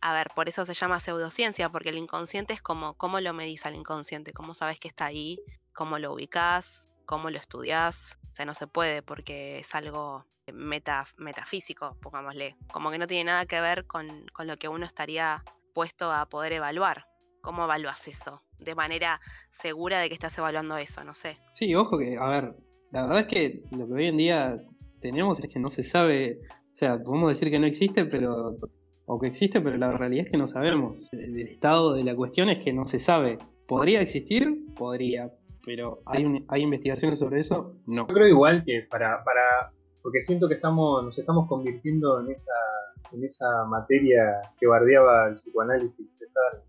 S2: a ver, por eso se llama pseudociencia, porque el inconsciente es como cómo lo medís al inconsciente, cómo sabes que está ahí, cómo lo ubicás, cómo lo estudiás. O sea, no se puede porque es algo metafísico, pongámosle. Como que no tiene nada que ver con, lo que uno estaría puesto a poder evaluar. ¿Cómo evalúas eso? De manera segura de que estás evaluando eso, no sé.
S3: Sí, ojo que, a ver, la verdad es que lo que hoy en día tenemos es que no se sabe, o sea, podemos decir que no existe, pero o que existe, pero la realidad es que no sabemos. El estado de la cuestión es que no se sabe. ¿Podría existir? Podría, pero ¿hay, ¿hay investigaciones sobre eso? No.
S4: Yo creo igual que para, para porque siento que estamos, nos estamos convirtiendo en esa, en esa materia que bardeaba el psicoanálisis César.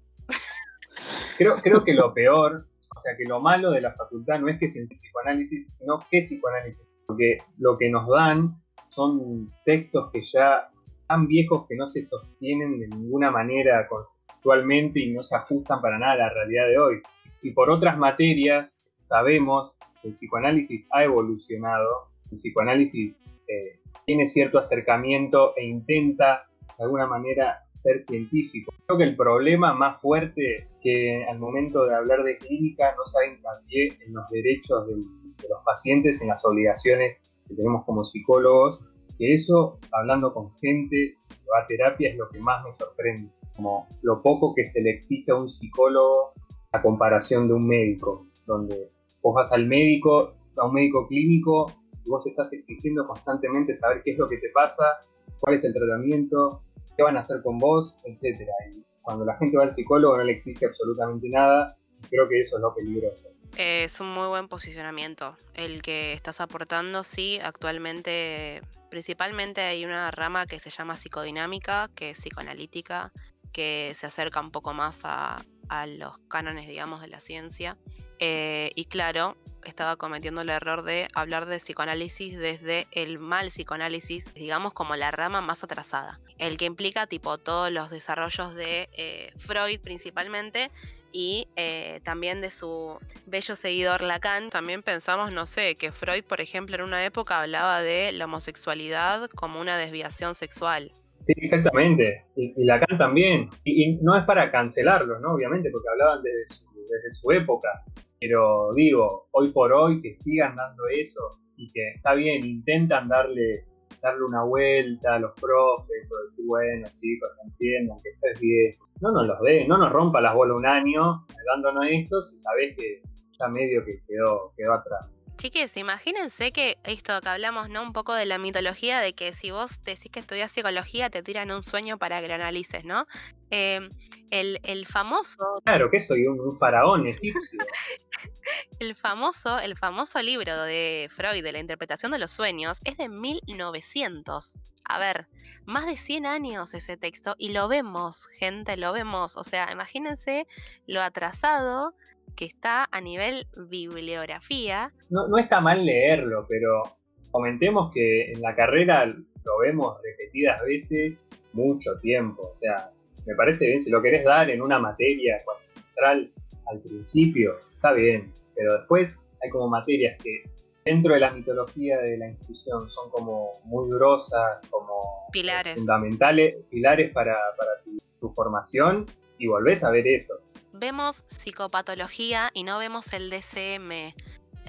S4: Creo, creo que lo peor, o sea, que lo malo de la facultad no es que sea psicoanálisis, sino que psicoanálisis. Porque lo que nos dan son textos que ya tan viejos que no se sostienen de ninguna manera conceptualmente y no se ajustan para nada a la realidad de hoy. Y por otras materias sabemos que el psicoanálisis ha evolucionado, el psicoanálisis eh, tiene cierto acercamiento e intenta de alguna manera ser científico. Creo que el problema más fuerte que al momento de hablar de clínica no se haga hincapié en los derechos de los pacientes, en las obligaciones que tenemos como psicólogos, que eso, hablando con gente que va a terapia, es lo que más me sorprende, como lo poco que se le exige a un psicólogo a comparación de un médico, donde vos vas al médico, a un médico clínico, y vos estás exigiendo constantemente saber qué es lo que te pasa, cuál es el tratamiento, qué van a hacer con vos, etc. Y cuando la gente va al psicólogo no le exige absolutamente nada, y creo que eso es lo peligroso.
S2: Es un muy buen posicionamiento el que estás aportando. Sí, actualmente, principalmente hay una rama que se llama psicodinámica, que es psicoanalítica, que se acerca un poco más a, a los cánones, digamos, de la ciencia. Eh, y claro, estaba cometiendo el error de hablar de psicoanálisis desde el mal psicoanálisis, digamos como la rama más atrasada, el que implica tipo todos los desarrollos de eh, Freud principalmente y eh, también de su bello seguidor Lacan. También pensamos, no sé, que Freud, por ejemplo, en una época hablaba de la homosexualidad como una desviación sexual.
S4: Exactamente. Y, Lacan también. Y, no es para cancelarlos, ¿no? Obviamente, porque hablaban desde su, desde su época. Pero digo, hoy por hoy que sigan dando eso y que está bien, intentan darle darle una vuelta a los profes o decir, bueno, chicos, entiendan que esto es bien. No nos los dé, no nos rompa las bolas un año dándonos esto si sabés que ya medio que quedó, quedó atrás.
S2: Chiques, imagínense que esto que hablamos, ¿no? Un poco de la mitología de que si vos decís que estudias psicología, te tiran un sueño para que lo analices, ¿no? Em, el, el, famoso.
S4: Claro, que soy un, faraón egipcio. *laughs*
S2: el famoso, el famoso libro de Freud de la interpretación de los sueños es de 1900. A ver, más de 100 años ese texto y lo vemos, gente, lo vemos. O sea, imagínense lo atrasado que está a nivel bibliografía.
S4: No, no está mal leerlo, pero comentemos que en la carrera lo vemos repetidas veces mucho tiempo. O sea, me parece bien, si lo querés dar en una materia central al principio, está bien, pero después hay como materias que dentro de la mitología de la institución son como muy grosas, como
S2: pilares.
S4: fundamentales, pilares para, tu formación y volvés a ver eso
S2: vemos psicopatología y no vemos el DCM.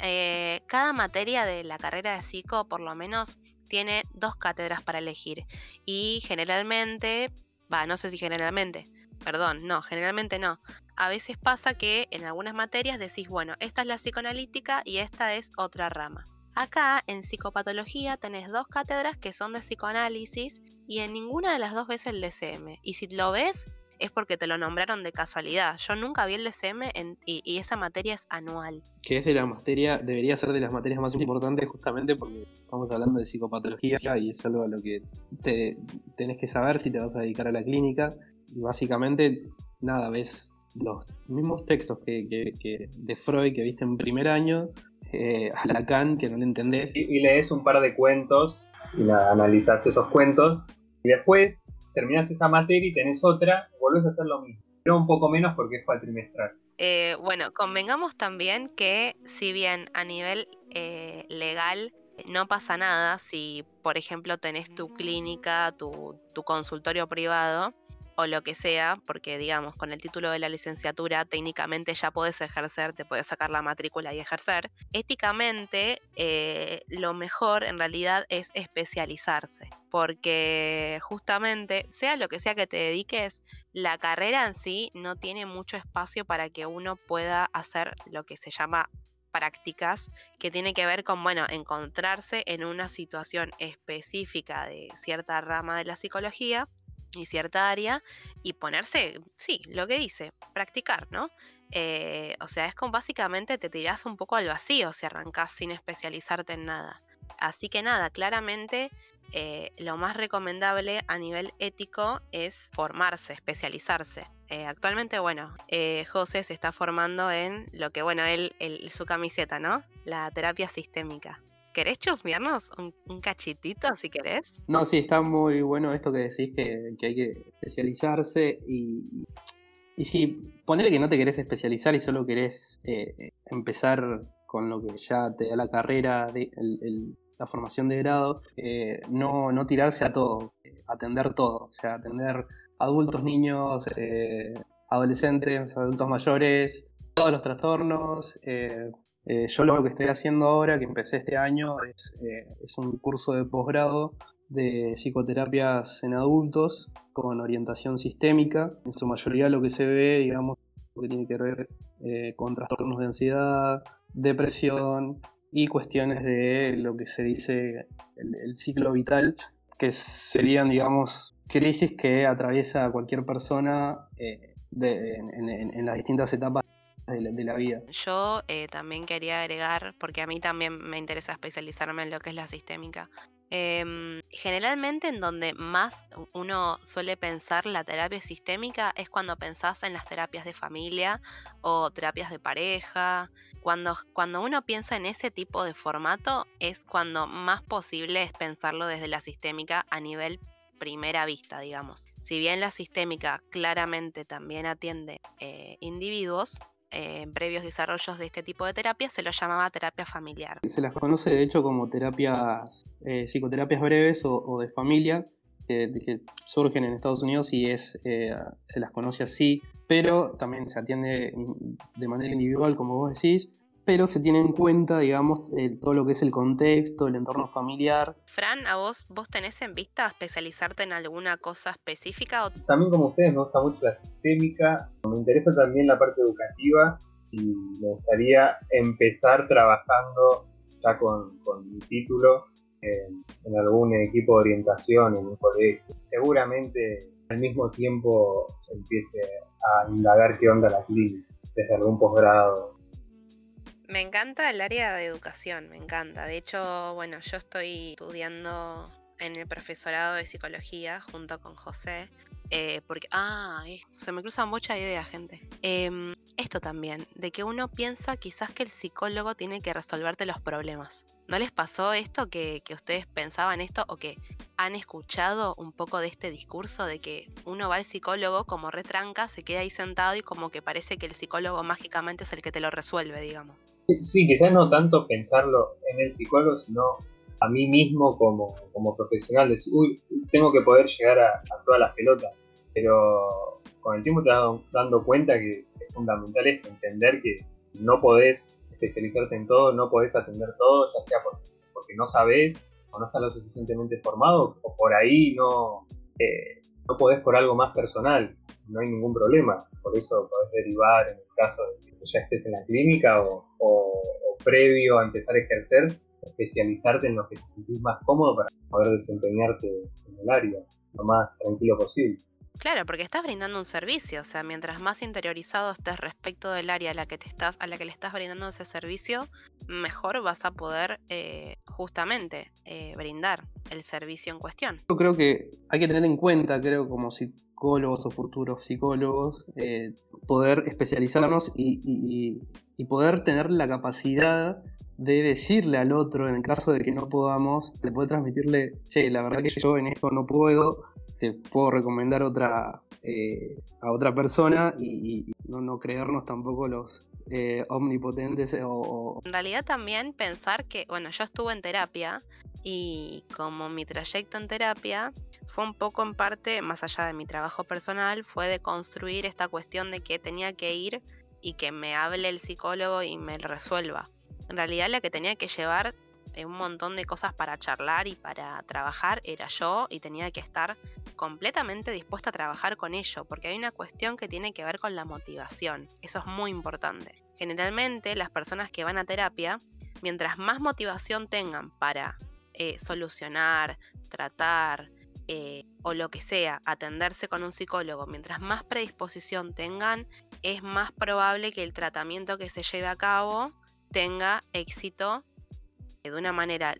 S2: Eh, cada materia de la carrera de psico, por lo menos, tiene dos cátedras para elegir. Y generalmente, va, no sé si generalmente, perdón, no, generalmente no. A veces pasa que en algunas materias decís, bueno, esta es la psicoanalítica y esta es otra rama. Acá en psicopatología tenés dos cátedras que son de psicoanálisis y en ninguna de las dos ves el DCM. Y si lo ves, es porque te lo nombraron de casualidad. Yo nunca vi el DCM y, esa materia es anual.
S3: Que es de la materia, debería ser de las materias más importantes justamente porque estamos hablando de psicopatología y es algo a lo que te, tenés que saber si te vas a dedicar a la clínica. Y básicamente, nada, ves los mismos textos que, de Freud que viste en primer año, eh, a Lacan que no le entendés.
S4: Y, lees un par de cuentos y analizas esos cuentos. Y después terminas esa materia y tenés otra, volvés a hacer lo mismo. Pero un poco menos porque es cuatrimestral.
S2: Eh, bueno, convengamos también que si bien a nivel eh, legal no pasa nada si, por ejemplo, tenés tu clínica, tu consultorio privado, o lo que sea, porque digamos, con el título de la licenciatura técnicamente ya puedes ejercer, te puedes sacar la matrícula y ejercer. Éticamente, eh, lo mejor en realidad es especializarse, porque justamente, sea lo que sea que te dediques, la carrera en sí no tiene mucho espacio para que uno pueda hacer lo que se llama prácticas que tiene que ver con, bueno, encontrarse en una situación específica de cierta rama de la psicología y cierta área y ponerse, sí, lo que dice, practicar, ¿no? Eh, o sea, es como básicamente te tirás un poco al vacío si arrancás sin especializarte en nada. Así que nada, claramente eh, lo más recomendable a nivel ético es formarse, especializarse. Eh, actualmente, bueno, José se está formando en lo que, bueno, él, su camiseta, ¿no? La terapia sistémica. ¿Querés chusmearnos un, cachitito si querés?
S3: No, sí, está muy bueno esto que decís que, hay que especializarse y, y sí, ponele que no te querés especializar y solo querés eh, empezar con lo que ya te da la carrera, la formación de grado, eh, no, no tirarse a todo, atender todo, o sea, atender adultos, niños, eh, adolescentes, adultos mayores, todos los trastornos, yo lo que estoy haciendo ahora, que empecé este año, es, eh, un curso de posgrado de psicoterapias en adultos con orientación sistémica. En su mayoría lo que se ve, digamos, que tiene que ver eh, con trastornos de ansiedad, depresión y cuestiones de lo que se dice el, ciclo vital, que serían, digamos, crisis que atraviesa cualquier persona en las distintas etapas de la, vida.
S2: Yo eh, también quería agregar, porque a mí también me interesa especializarme en lo que es la sistémica. Em, generalmente en donde más uno suele pensar la terapia sistémica es cuando pensás en las terapias de familia o terapias de pareja. Cuando, cuando uno piensa en ese tipo de formato es cuando más posible es pensarlo desde la sistémica a nivel primera vista, digamos. Si bien la sistémica claramente también atiende eh, individuos, en previos desarrollos de este tipo de terapia se lo llamaba terapia familiar.
S3: Se las conoce de hecho como terapias, eh, psicoterapias breves o, de familia, que surgen en Estados Unidos y es, eh, se las conoce así, pero también se atiende de manera individual, como vos decís, pero se tiene en cuenta, digamos, todo lo que es el contexto, el entorno familiar.
S2: Fran, ¿a vos, vos tenés en vista especializarte en alguna cosa específica?
S4: También como ustedes me gusta mucho la sistémica, me interesa también la parte educativa y me gustaría empezar trabajando ya con, mi título en, en algún equipo de orientación en un colegio. Seguramente al mismo tiempo empiece a indagar qué onda la clínica desde algún posgrado
S2: me encanta el área de educación, me encanta. De hecho, bueno, yo estoy estudiando en el profesorado de psicología junto con José. Eh, porque, ah, se me cruzan muchas ideas, gente. Em, esto también, de que uno piensa quizás que el psicólogo tiene que resolverte los problemas. ¿No les pasó esto que, ustedes pensaban esto o que han escuchado un poco de este discurso de que uno va al psicólogo como retranca, se queda ahí sentado y como que parece que el psicólogo mágicamente es el que te lo resuelve, digamos?
S4: Sí, quizás no tanto pensarlo en el psicólogo, sino a mí mismo como, como profesional. Decir, uy, tengo que poder llegar a, todas las pelotas. Pero con el tiempo te vas dando cuenta que es fundamental entender que no podés especializarte en todo, no podés atender todo, ya sea porque, no sabes o no estás lo suficientemente formado o por ahí no, eh, no podés por algo más personal. No hay ningún problema. Por eso podés derivar en el caso de que ya estés en la clínica o, previo a empezar a ejercer, especializarte en lo que te sentís más cómodo para poder desempeñarte en el área lo más tranquilo posible.
S2: Claro, porque estás brindando un servicio, o sea, mientras más interiorizado estés respecto del área a la que te estás, a la que le estás brindando ese servicio, mejor vas a poder eh, justamente eh, brindar el servicio en cuestión.
S3: Yo creo que hay que tener en cuenta, creo, como psicólogos o futuros psicólogos, eh, poder especializarnos y, poder tener la capacidad de decirle al otro, en el caso de que no podamos, de poder transmitirle, che, la verdad que yo en esto no puedo, te puedo recomendar otra, eh, a otra persona y, no, creernos tampoco los eh, omnipotentes o,
S2: En realidad también pensar que, bueno, yo estuve en terapia y como mi trayecto en terapia fue un poco en parte, más allá de mi trabajo personal, fue de construir esta cuestión de que tenía que ir y que me hable el psicólogo y me resuelva. En realidad la que tenía que llevar un montón de cosas para charlar y para trabajar era yo y tenía que estar completamente dispuesta a trabajar con ello, porque hay una cuestión que tiene que ver con la motivación. Eso es muy importante. Generalmente las personas que van a terapia, mientras más motivación tengan para eh, solucionar, tratar, eh, o lo que sea, atenderse con un psicólogo, mientras más predisposición tengan, es más probable que el tratamiento que se lleve a cabo tenga éxito de una manera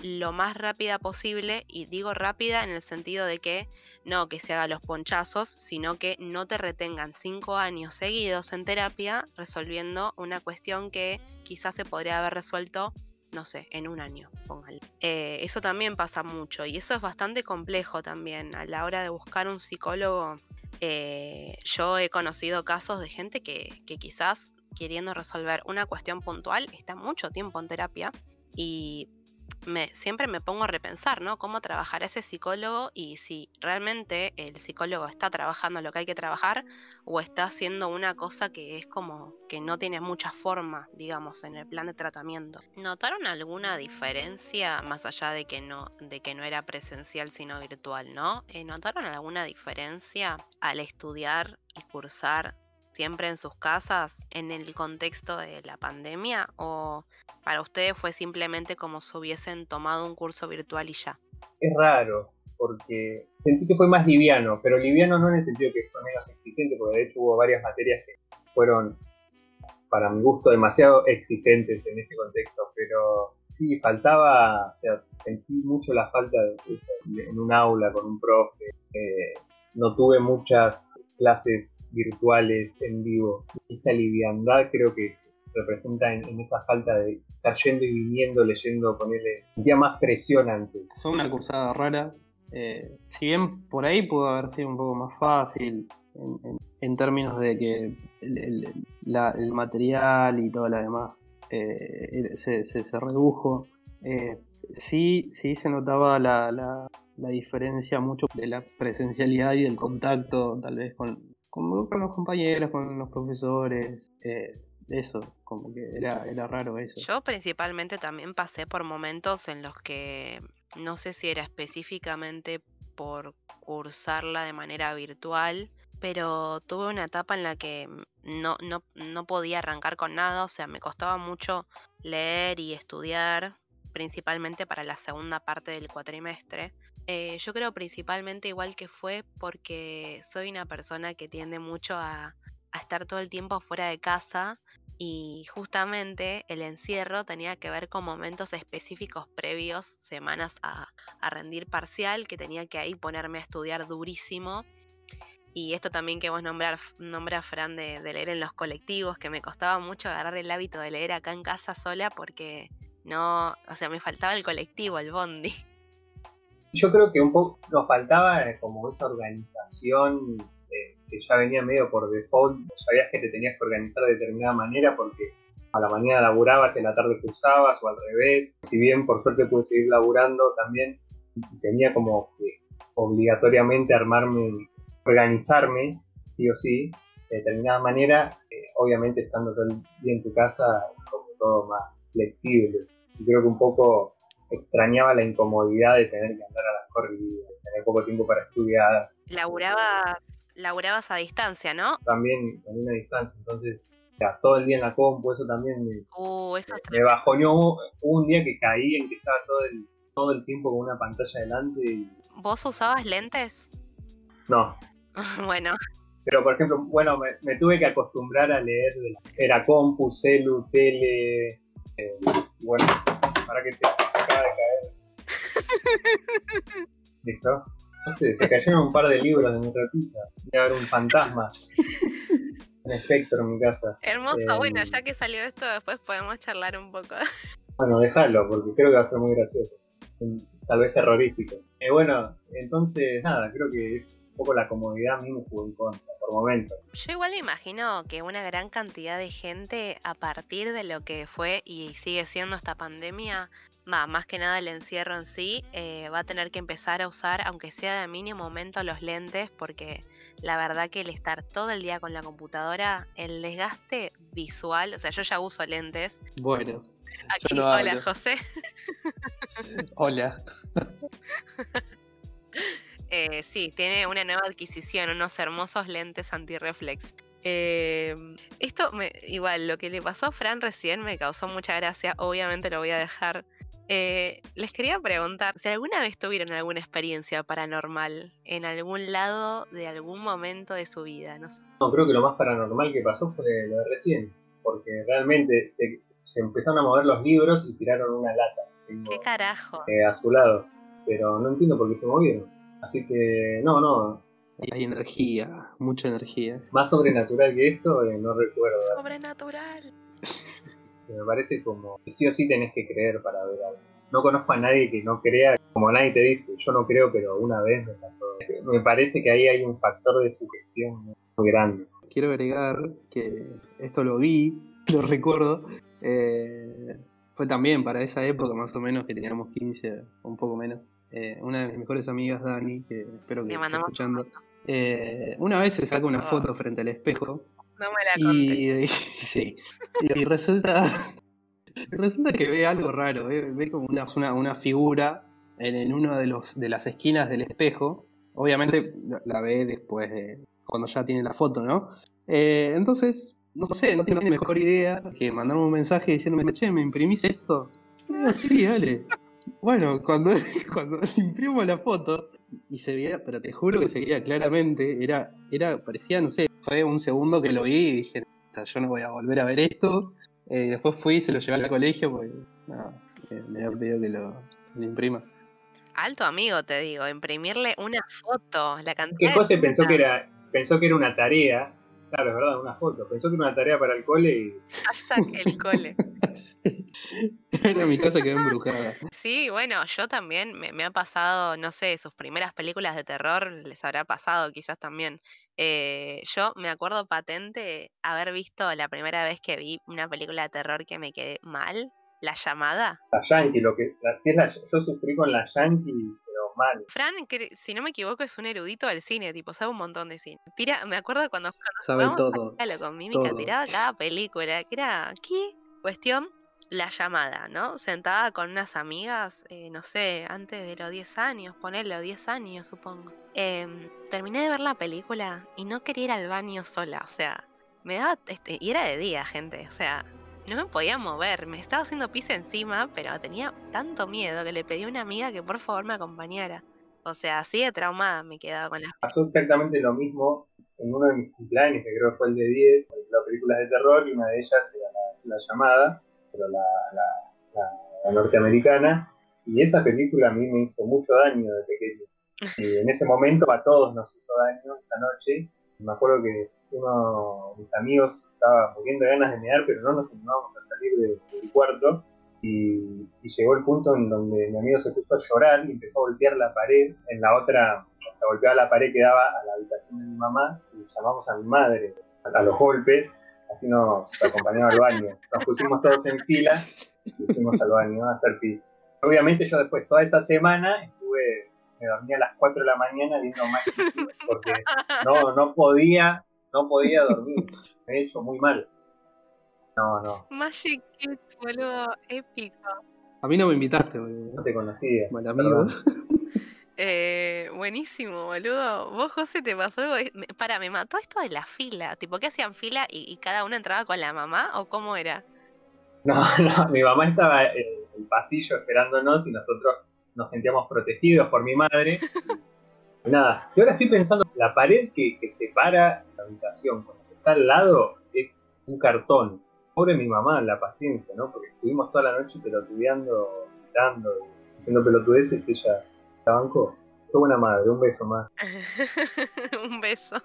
S2: lo más rápida posible, y digo rápida en el sentido de que no que se haga los ponchazos, sino que no te retengan cinco años seguidos en terapia resolviendo una cuestión que quizás se podría haber resuelto, no sé, en un año, póngale. Eh, eso también pasa mucho y eso es bastante complejo también a la hora de buscar un psicólogo. Eh, yo he conocido casos de gente que, que quizás queriendo resolver una cuestión puntual, está mucho tiempo en terapia y me, siempre me pongo a repensar, ¿no? Cómo trabajar ese psicólogo y si realmente el psicólogo está trabajando lo que hay que trabajar o está haciendo una cosa que es como que no tiene mucha forma, digamos, en el plan de tratamiento. ¿Notaron alguna diferencia más allá de que no, de que no era presencial sino virtual, ¿no? Eh, ¿Notaron alguna diferencia al estudiar y cursar siempre en sus casas en el contexto de la pandemia o para ustedes fue simplemente como si hubiesen tomado un curso virtual y ya?
S4: Es raro, porque sentí que fue más liviano, pero liviano no en el sentido que fue menos exigente, porque de hecho hubo varias materias que fueron para mi gusto, demasiado exigentes en este contexto, pero sí, faltaba, o sea, sentí mucho la falta de, en un aula con un profe, eh, no tuve muchas clases virtuales en vivo. Esta liviandad creo que representa en, esa falta de estar yendo y viniendo, leyendo, ponerle, sentía más presión antes.
S3: Fue una cursada rara, eh, si bien por ahí pudo haber sido un poco más fácil en, términos de que el, material y todo lo demás eh, se, redujo, eh, sí, sí se notaba la, diferencia mucho de la presencialidad y del contacto tal vez con, con, los compañeros, con los profesores. eso, como que era, era raro eso.
S2: Yo principalmente también pasé por momentos en los que no sé si era específicamente por cursarla de manera virtual, pero tuve una etapa en la que no, no, no podía arrancar con nada, o sea, me costaba mucho leer y estudiar, principalmente para la segunda parte del cuatrimestre. Eh, yo creo principalmente igual que fue porque soy una persona que tiende mucho a, estar todo el tiempo fuera de casa y justamente el encierro tenía que ver con momentos específicos previos, semanas a, rendir parcial, que tenía que ahí ponerme a estudiar durísimo. Y esto también que vos nombrar, nombras, Fran, de, leer en los colectivos, que me costaba mucho agarrar el hábito de leer acá en casa sola porque no, o sea, me faltaba el colectivo, el bondi.
S4: Yo creo que un poco nos faltaba eh, como esa organización que ya venía medio por default, sabías que te tenías que organizar de determinada manera porque a la mañana laburabas, en la tarde cursabas o al revés. Si bien por suerte pude seguir laburando también, tenía como que obligatoriamente armarme, organizarme, sí o sí, de determinada manera, eh, obviamente estando todo día en tu casa, como todo más flexible. Y creo que un poco extrañaba la incomodidad de tener que andar a las corridas, tener poco tiempo para estudiar.
S2: ¿Laburabas laburabas a distancia, ¿no?
S4: También, también a distancia, entonces, ya, todo el día en la compu, eso también me,
S2: uh, eso
S4: me bajoneó. Hubo un día que caí en que estaba todo el, todo el tiempo con una pantalla delante. Y...
S2: ¿Vos usabas lentes?
S4: No. *laughs*
S2: bueno.
S4: Pero, por ejemplo, bueno, me, tuve que acostumbrar a leer, era compu, celu, tele, eh, bueno, para que te acaba de caer. *laughs* ¿Listo? No sé, se cayeron un par de libros de mi repisa. Voy a ver un fantasma. *laughs* Un espectro en mi casa.
S2: Hermoso, eh, bueno, ya que salió esto, después podemos charlar un poco. *laughs*
S4: Bueno, déjalo, porque creo que va a ser muy gracioso. Tal vez terrorífico. Eh, bueno, entonces, nada, creo que es poco la comodidad mismo jugó en contra, por momentos.
S2: Yo igual me imagino que una gran cantidad de gente, a partir de lo que fue y sigue siendo esta pandemia, más que nada el encierro en sí, eh, va a tener que empezar a usar, aunque sea de mínimo momento, los lentes, porque la verdad que el estar todo el día con la computadora, el desgaste visual, o sea, yo ya uso lentes.
S3: Bueno.
S2: Aquí, hola José.
S3: hola. *laughs*
S2: eh, sí, tiene una nueva adquisición, unos hermosos lentes antirreflex. Eh, esto, me, igual, lo que le pasó a Fran recién me causó mucha gracia. Obviamente lo voy a dejar eh, les quería preguntar si alguna vez tuvieron alguna experiencia paranormal en algún lado de algún momento de su vida, no sé.
S4: No, creo que lo más paranormal que pasó fue lo de recién, porque realmente se, empezaron a mover los libros y tiraron una lata.
S2: ¿Qué carajo?
S4: Eh, a su lado, pero no entiendo por qué se movieron. Así que, no, no.
S3: Hay energía, mucha energía.
S4: Más sobrenatural que esto, eh, no recuerdo.
S2: Sobrenatural *laughs*
S4: me parece como que sí o sí tenés que creer para ver algo. No conozco a nadie que no crea, como nadie te dice, yo no creo, pero una vez me pasó. Me parece que ahí hay un factor de sugestión muy grande.
S3: Quiero agregar que esto lo vi, *laughs* lo recuerdo, eh, fue también para esa época más o menos que teníamos 15 o un poco menos. Eh, una de mis mejores amigas, Dani, que espero que esté escuchando, eh, una vez se saca una foto frente al espejo
S2: no me la
S3: Y, *laughs* sí. Y, resulta, *laughs* resulta que ve algo raro. Ve, como una, una, figura en, en uno de, los, de las esquinas del espejo. Obviamente la, ve después de cuando ya tiene la foto, ¿no? Eh, entonces, no sé, no tiene mejor idea que mandarme un mensaje diciéndome, che, ¿me imprimís esto? sí, dale. Bueno, cuando, *laughs* cuando *laughs* imprimo la foto, y se veía, pero te juro que se veía claramente, era, era, parecía, no sé, fue un segundo que lo vi y dije, yo no voy a volver a ver esto. Eh, después fui y se lo llevé al colegio porque no, me había pedido que lo, lo imprima.
S2: Alto amigo, te digo, imprimirle una foto, la cantidad
S4: Que
S2: de
S4: José pensó que era pensó que era una tarea. Claro, es verdad, una foto. Pensó que era una tarea para el cole y
S2: Hashtag el cole. *laughs* *laughs*
S3: Sí. Era mi casa quedó embrujada.
S2: Sí, bueno, yo también me, me ha pasado, no sé, sus primeras películas de terror les habrá pasado quizás también. Eh, yo me acuerdo patente haber visto la primera vez que vi una película de terror que me quedé mal, La llamada.
S4: la Yankee, lo que la- si es la- yo sufrí con la Yankee, pero mal.
S2: Fran, que, si no me equivoco, es un erudito del cine, tipo, sabe un montón de cine. Tira, me acuerdo cuando
S3: Sabe
S2: Vamos
S3: todo.
S2: Claro, con mímica
S3: todo.
S2: tiraba cada película, que era, ¿qué? Cuestión, la llamada, ¿no? Sentada con unas amigas, eh, no sé, antes de los 10 años, ponerle los 10 años, supongo. Em, terminé de ver la película y no quería ir al baño sola, o sea, me daba, este, y era de día, gente, o sea, no me podía mover, me estaba haciendo pis encima, pero tenía tanto miedo que le pedí a una amiga que por favor me acompañara. O sea, así de traumada me quedaba con las
S4: Pasó exactamente lo mismo en uno de mis cumpleaños, que creo fue el de 10, las películas de terror, y una de ellas era la, la llamada, pero la, la- la- norteamericana, y esa película a mí me hizo mucho daño de pequeño. Y en ese momento a todos nos hizo daño esa noche. Me acuerdo que uno de mis amigos estaba muriendo de ganas de mear, pero no nos animábamos a salir de- del cuarto. Y, llegó el punto en donde mi amigo se puso a llorar y empezó a golpear la pared. En la otra, o sea, golpeaba la pared que daba a la habitación de mi mamá y llamamos a mi madre a, los golpes. Así nos acompañaba al baño. Nos pusimos todos en fila y fuimos al baño a hacer pis. Obviamente yo después toda esa semana estuve, me dormía a las 4 de la mañana viendo Magic porque no, no podía, no podía dormir. Me he hecho muy mal. No, no,
S2: Magic Kids, boludo, épico.
S3: A mí no me invitaste, boludo.
S4: no te conocía.
S3: Mal amigo.
S2: Eh, buenísimo, boludo. ¿Vos, José, te pasó algo? de- Para, me mató esto de la fila. Tipo, ¿qué hacían fila y, y cada uno entraba con la mamá o cómo era?
S4: No, *laughs* no, mi mamá estaba en el pasillo esperándonos y nosotros nos sentíamos protegidos por mi madre. *laughs* Nada, y ahora estoy pensando, la pared que, que separa la habitación con la que está al lado es un cartón. Pobre mi mamá, la paciencia, ¿no? Porque estuvimos toda la noche pelotudeando, gritando, y haciendo pelotudeces y ella la bancó. Qué buena madre, un beso más. *laughs*
S2: Un beso.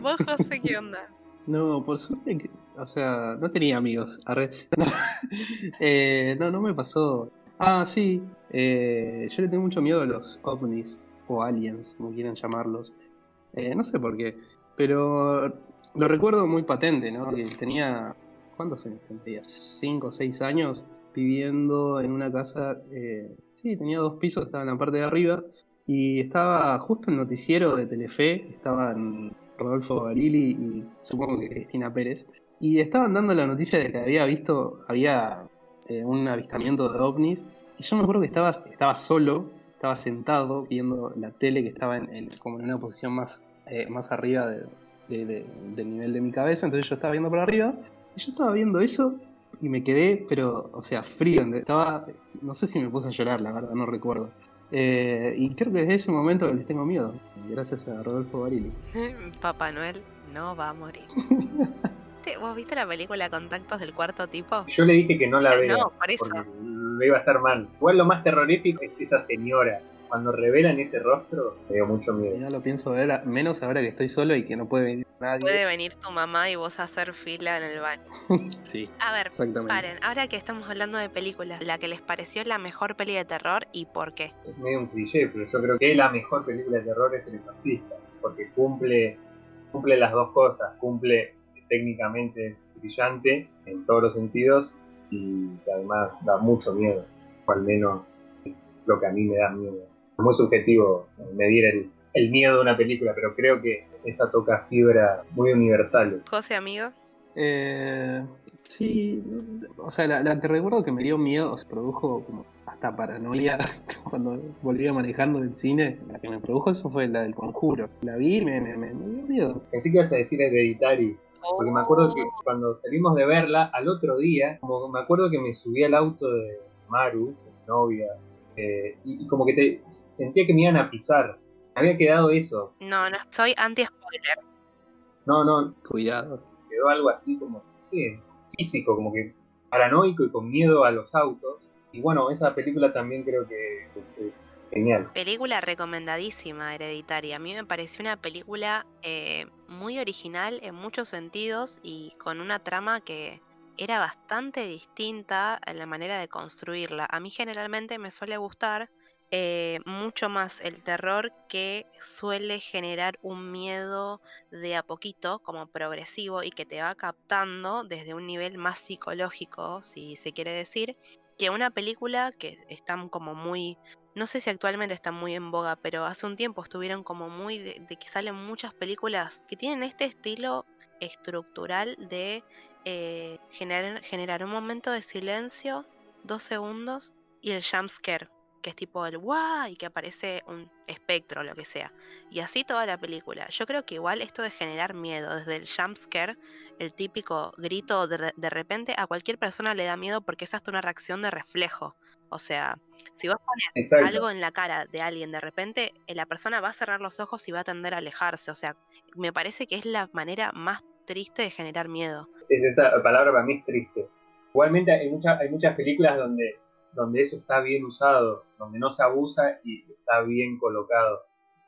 S2: ¿Vos, José, qué onda?
S3: No, por suerte, que- o sea, no tenía amigos. Arre. *laughs* Eh, no, no me pasó. Ah, sí. eh, yo le tengo mucho miedo a los ovnis o aliens, como quieran llamarlos. Eh, no sé por qué, pero lo recuerdo muy patente, ¿no? Que tenía, ¿cuántos años? ¿Cinco o seis años viviendo en una casa. eh, sí, tenía dos pisos, estaba en la parte de arriba. Y estaba justo el noticiero de Telefe, estaban Rodolfo Barili y supongo que Cristina Pérez. Y estaban dando la noticia de que había visto, había eh, un avistamiento de ovnis. Y yo me acuerdo que estaba, estaba solo, estaba sentado viendo la tele que estaba en, en- como en una posición más, eh, más arriba de- de- de- del nivel de mi cabeza. Entonces yo estaba viendo para arriba. Y yo estaba viendo eso y me quedé, pero, o sea, frío. Estaba, no sé si me puse a llorar, la verdad, no recuerdo. Eh, y creo que desde ese momento les tengo miedo, gracias a Rodolfo Barili. *laughs*
S2: Papá Noel no va a morir. *laughs* ¿Viste- ¿Vos viste la película Contactos del cuarto tipo?
S4: Yo le dije que no la vea.
S2: No, por eso.
S4: porque lo iba a hacer mal. Igual lo más terrorífico es esa señora. Cuando revelan ese rostro, me dio mucho
S3: Y
S4: miedo.
S3: no lo pienso ver, a- menos ahora que estoy solo y que no puede venir nadie.
S2: Puede venir tu mamá y vos hacer fila en el baño. *laughs*
S3: Sí,
S2: A ver,
S3: exactamente.
S2: paren, ahora que estamos hablando de películas, la que les pareció la mejor peli de terror y por qué.
S4: Es medio un cliché, pero yo creo que la mejor película de terror es El Exorcista. Porque cumple, cumple las dos cosas. Cumple técnicamente es brillante en todos los sentidos y que además da mucho miedo. O al menos es lo que a mí me da miedo. Muy subjetivo medir el, el miedo de una película, pero creo que esa toca fibras muy universales.
S2: José, amigo.
S3: Eh, sí, o sea, la, la que recuerdo que me dio miedo, se produjo como hasta paranoia *laughs* cuando volvía manejando del cine. La que me produjo eso fue la del conjuro. La vi y me, me, me- me dio miedo.
S4: Pensé que ibas a decir Hereditary, porque me acuerdo que cuando salimos de verla, al otro día, como me acuerdo que me subí al auto de Maru, mi novia, eh, y, y como que te, sentía que me iban a pisar. Me había quedado eso.
S2: No, no, soy anti-spoiler.
S4: No, no,
S3: Cuidado.
S4: quedó algo así como, sí, físico, como que paranoico y con miedo a los autos. Y bueno, esa película también creo que es, es genial.
S2: Película recomendadísima, Hereditaria. A mí me pareció una película eh, muy original en muchos sentidos y con una trama que era bastante distinta en la manera de construirla. A mí generalmente me suele gustar eh, mucho más el terror que suele generar un miedo de a poquito, como progresivo, y que te va captando desde un nivel más psicológico, si se quiere decir, que una película que están como muy, no sé si actualmente están muy en boga, pero hace un tiempo estuvieron como muy de, de que salen muchas películas que tienen este estilo estructural de eh, generar, generar un momento de silencio, dos segundos, y el jump scare, que es tipo el guau y que aparece un espectro lo que sea. Y así toda la película. Yo creo que igual esto de generar miedo, desde el jump scare, el típico grito de, de repente, a cualquier persona le da miedo porque es hasta una reacción de reflejo. O sea, si vos pones
S4: Exacto.
S2: algo en la cara de alguien de repente, eh, la persona va a cerrar los ojos y va a tender a alejarse. O sea, me parece que es la manera más triste de generar miedo.
S4: Es esa palabra para mí es triste. Igualmente hay, muchas hay muchas películas donde, donde eso está bien usado, donde no se abusa y está bien colocado.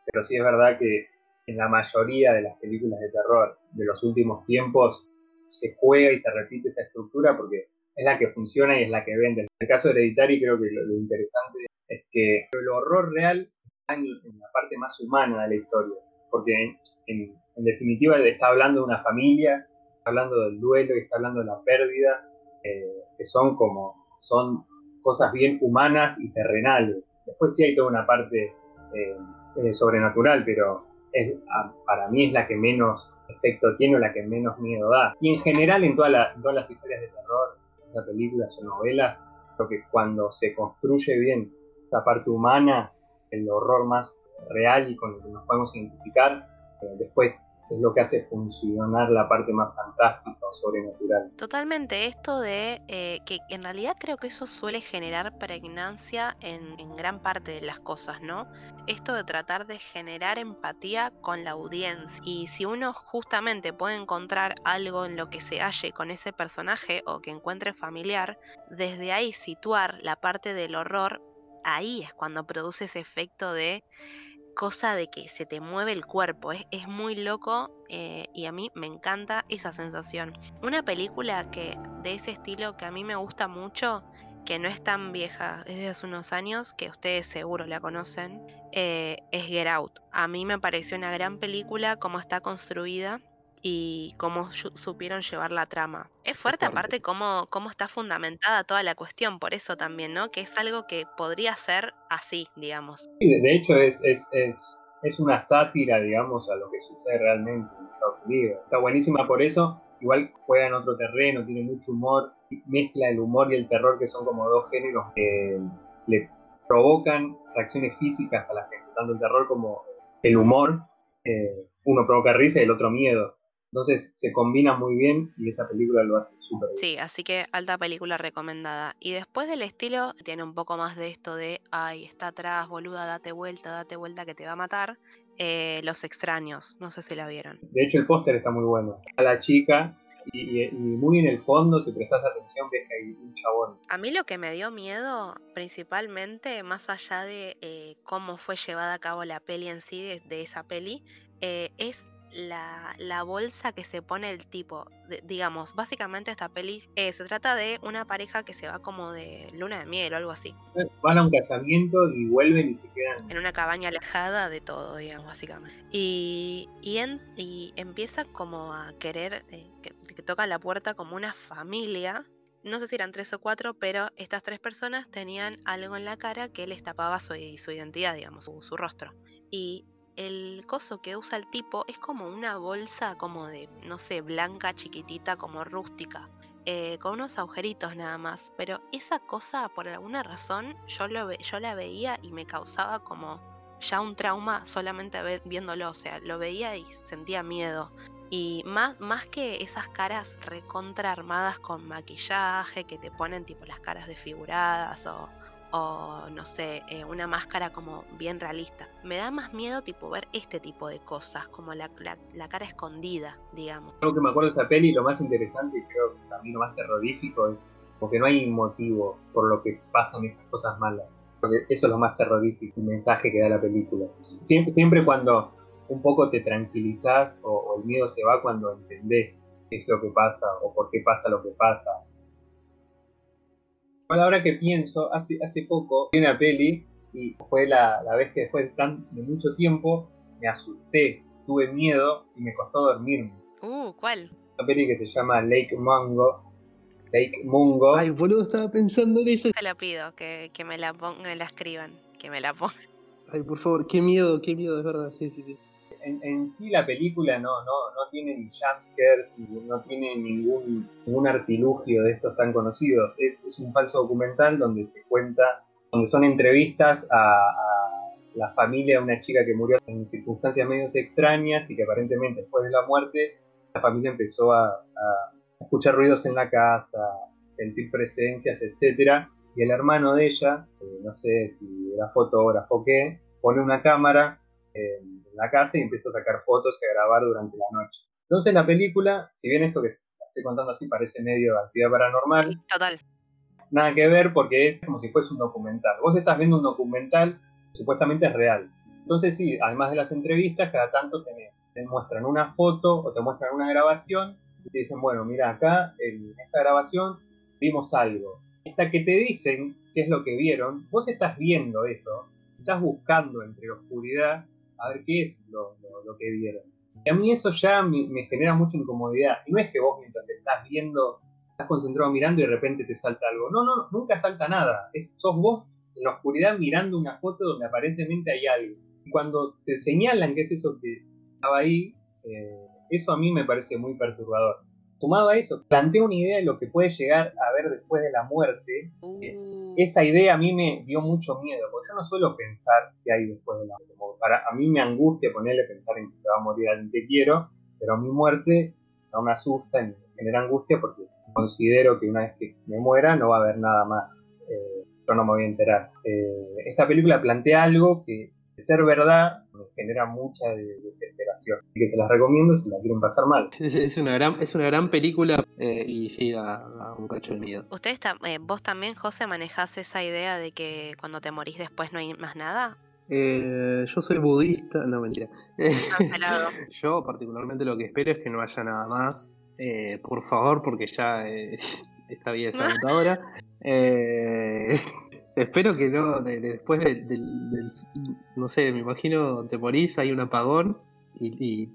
S4: Pero sí es verdad que en la mayoría de las películas de terror de los últimos tiempos se juega y se repite esa estructura porque es la que funciona y es la que vende. En el caso de Hereditary creo que lo, interesante es que el horror real está en, la parte más humana de la historia. Porque en- en definitiva está hablando de una familia, está hablando del duelo y está hablando de la pérdida, eh, que son como, son cosas bien humanas y terrenales. Después sí hay toda una parte eh, eh, sobrenatural, pero es, a- para mí es la que menos efecto tiene o la que menos miedo da. Y en general en, todas las historias de terror, esas películas o novelas, creo que cuando se construye bien esa parte humana, el horror más real y con el que nos podemos identificar, después es lo que hace funcionar la parte más fantástica o sobrenatural.
S2: Totalmente, esto de eh, que en realidad creo que eso suele generar pregnancia en, en gran parte de las cosas, ¿no? Esto de tratar de generar empatía con la audiencia. Y si uno justamente puede encontrar algo en lo que se halle con ese personaje o que encuentre familiar, desde ahí situar la parte del horror, ahí es cuando produce ese efecto de cosa de que se te mueve el cuerpo. Es, es muy loco eh, y a mí me encanta esa sensación. Una película que de ese estilo que a mí me gusta mucho, que no es tan vieja, es de hace unos años, que ustedes seguro la conocen, eh, es Get Out. A mí me pareció una gran película, cómo está construida y cómo su- supieron llevar la trama. Es fuerte, aparte cómo, cómo está fundamentada toda la cuestión, por eso también, ¿no? Que es algo que podría ser así, digamos.
S4: Sí, de- hecho es, es, es, es una sátira, digamos, a lo que sucede realmente en Estados Unidos. Está buenísima por eso, igual juega en otro terreno, tiene mucho humor, mezcla el humor y el terror, que son como dos géneros que le provocan reacciones físicas a la gente, tanto el terror como el humor. eh, uno provoca risa y el otro miedo. Entonces se combina muy bien y esa película lo hace súper bien.
S2: Sí, así que alta película recomendada. Y después del estilo, tiene un poco más de esto de, ay, está atrás, boluda, date vuelta, date vuelta que te va a matar. Eh, Los extraños, no sé si la vieron.
S4: De hecho, el póster está muy bueno. A la chica y, y- muy en el fondo, si prestas atención, ves que hay un chabón.
S2: A mí lo que me dio miedo, principalmente, más allá de eh, cómo fue llevada a cabo la peli en sí, de, de esa peli, eh, es la, la bolsa que se pone el tipo. De- digamos, básicamente esta peli eh, se trata de una pareja que se va como de luna de miel o algo así.
S4: Van a un casamiento y vuelven y se quedan.
S2: en una cabaña alejada de todo, digamos, básicamente. Y, y, en- y empieza como a querer, eh, que, que toca la puerta como una familia. No sé si eran tres o cuatro, pero estas tres personas tenían algo en la cara que les tapaba su, su identidad, digamos, su, su rostro. Y el coso que usa el tipo es como una bolsa como de, no sé, blanca, chiquitita, como rústica. eh, con unos agujeritos nada más. Pero esa cosa, por alguna razón, yo, lo ve- yo la veía y me causaba como ya un trauma solamente viéndolo. O sea, lo veía y sentía miedo. Y más, más que esas caras recontra armadas con maquillaje que te ponen tipo las caras desfiguradas o, o no sé, eh, una máscara como bien realista. Me da más miedo tipo ver este tipo de cosas, como la, la, cara escondida, digamos.
S4: Algo que me acuerdo de esa peli, lo más interesante y creo que también lo más terrorífico es porque no hay motivo por lo que pasan esas cosas malas. Porque eso es lo más terrorífico, el mensaje que da la película. Siempre, siempre cuando un poco te tranquilizás o, el miedo se va cuando entendés qué es lo que pasa o por qué pasa lo que pasa. Bueno, ahora que pienso, hace, hace poco vi una peli y fue la, la vez que después de, tan, de mucho tiempo me asusté, tuve miedo y me costó dormirme.
S2: Uh, ¿cuál?
S4: Una peli que se llama Lake Mango. Lake Mungo.
S3: Ay, boludo, estaba pensando en eso.
S2: Te lo pido, que, que me, la me la escriban, que me la pongan.
S3: Ay, por favor, qué miedo, qué miedo, es verdad, sí, sí, sí
S4: en, sí la película no, no, no tiene ni jumpscares, no tiene ningún, ningún artilugio de estos tan conocidos. Es, es, un falso documental donde se cuenta, donde son entrevistas a, la familia de una chica que murió en circunstancias medio extrañas y que aparentemente después de la muerte la familia empezó a, a escuchar ruidos en la casa, sentir presencias, etc. Y el hermano de ella, eh, no sé si era fotógrafo o qué, pone una cámara en la casa y empieza a sacar fotos y a grabar durante la noche. Entonces la película, si bien esto que estoy contando así parece medio actividad paranormal,
S2: total.
S4: Nada que ver porque es como si fuese un documental. Vos estás viendo un documental que supuestamente es real. Entonces sí, además de las entrevistas, cada tanto tenés, te muestran una foto o te muestran una grabación y te dicen, bueno, mira acá en esta grabación vimos algo. Esta que te dicen qué es lo que vieron, vos estás viendo eso, estás buscando entre oscuridad a ver qué es lo, que vieron. Y a mí eso ya me, genera mucha incomodidad. Y no es que vos mientras estás viendo, estás concentrado mirando y de repente te salta algo. No, no, nunca salta nada. Es, sos vos en la oscuridad mirando una foto donde aparentemente hay algo. Y cuando te señalan que es eso que estaba ahí, eh, eso a mí me parece muy perturbador. Sumado a eso, plantea una idea de lo que puede llegar a ver después de la muerte. Uh. esa idea a mí me dio mucho miedo, porque yo no suelo pensar que hay después de la muerte. Para, a mí me angustia ponerle pensar en que se va a morir alguien que quiero, pero mi muerte no me asusta, me genera angustia porque considero que una vez que me muera no va a haber nada más. Eh, yo no me voy a enterar. Eh, esta película plantea algo que de ser verdad me genera mucha desesperación. Así que se las recomiendo si la quieren pasar mal. *laughs*
S3: Es, una, gran, es una gran película eh, y sí, da, un cacho de miedo.
S2: ¿Ustedes, eh, vos también, José, manejás esa idea de que cuando te morís después no hay más nada?
S3: Eh, yo soy budista, no mentira. *laughs* yo particularmente lo que espero es que no haya nada más. por favor, porque ya esta vida es agotadora. Eh, *laughs* Espero que no, después del, no sé, me imagino te morís, hay un apagón y,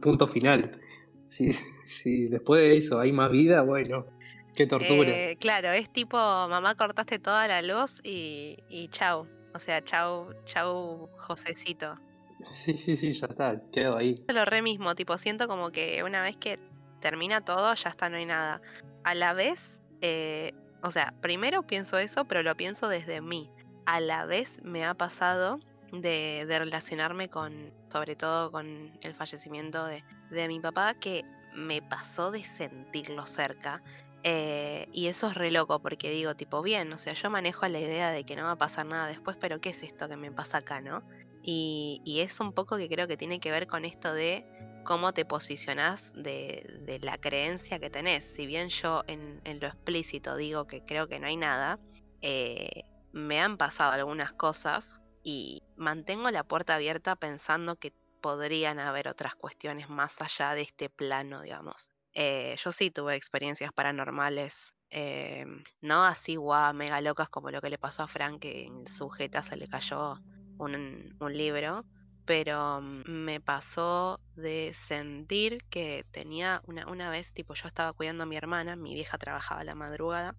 S3: punto final. Si, *laughs* si, después de eso hay más vida, bueno, qué tortura.
S2: Eh, claro, es tipo, mamá cortaste toda la luz y, y chau. O sea, chau, chau, Josecito.
S3: Sí, sí, sí, ya está, quedo ahí.
S2: Lo re mismo, tipo, siento como que una vez que termina todo, ya está, no hay nada. A la vez, eh, o sea, primero pienso eso, pero lo pienso desde mí. A la vez me ha pasado de, relacionarme con, sobre todo con el fallecimiento de, mi papá, que me pasó de sentirlo cerca. Eh, y eso es re loco porque digo, tipo, bien, o sea, yo manejo la idea de que no va a pasar nada después, pero ¿qué es esto que me pasa acá, no? Y, y es un poco que creo que tiene que ver con esto de cómo te posicionás de, la creencia que tenés. Si bien yo en, lo explícito digo que creo que no hay nada, eh, me han pasado algunas cosas y mantengo la puerta abierta pensando que podrían haber otras cuestiones más allá de este plano, digamos. Eh, yo sí tuve experiencias paranormales, eh, no así guau, mega locas como lo que le pasó a Frank, que en sujeta se le cayó un, libro, pero me pasó de sentir que tenía una, una vez, tipo, yo estaba cuidando a mi hermana, mi vieja trabajaba la madrugada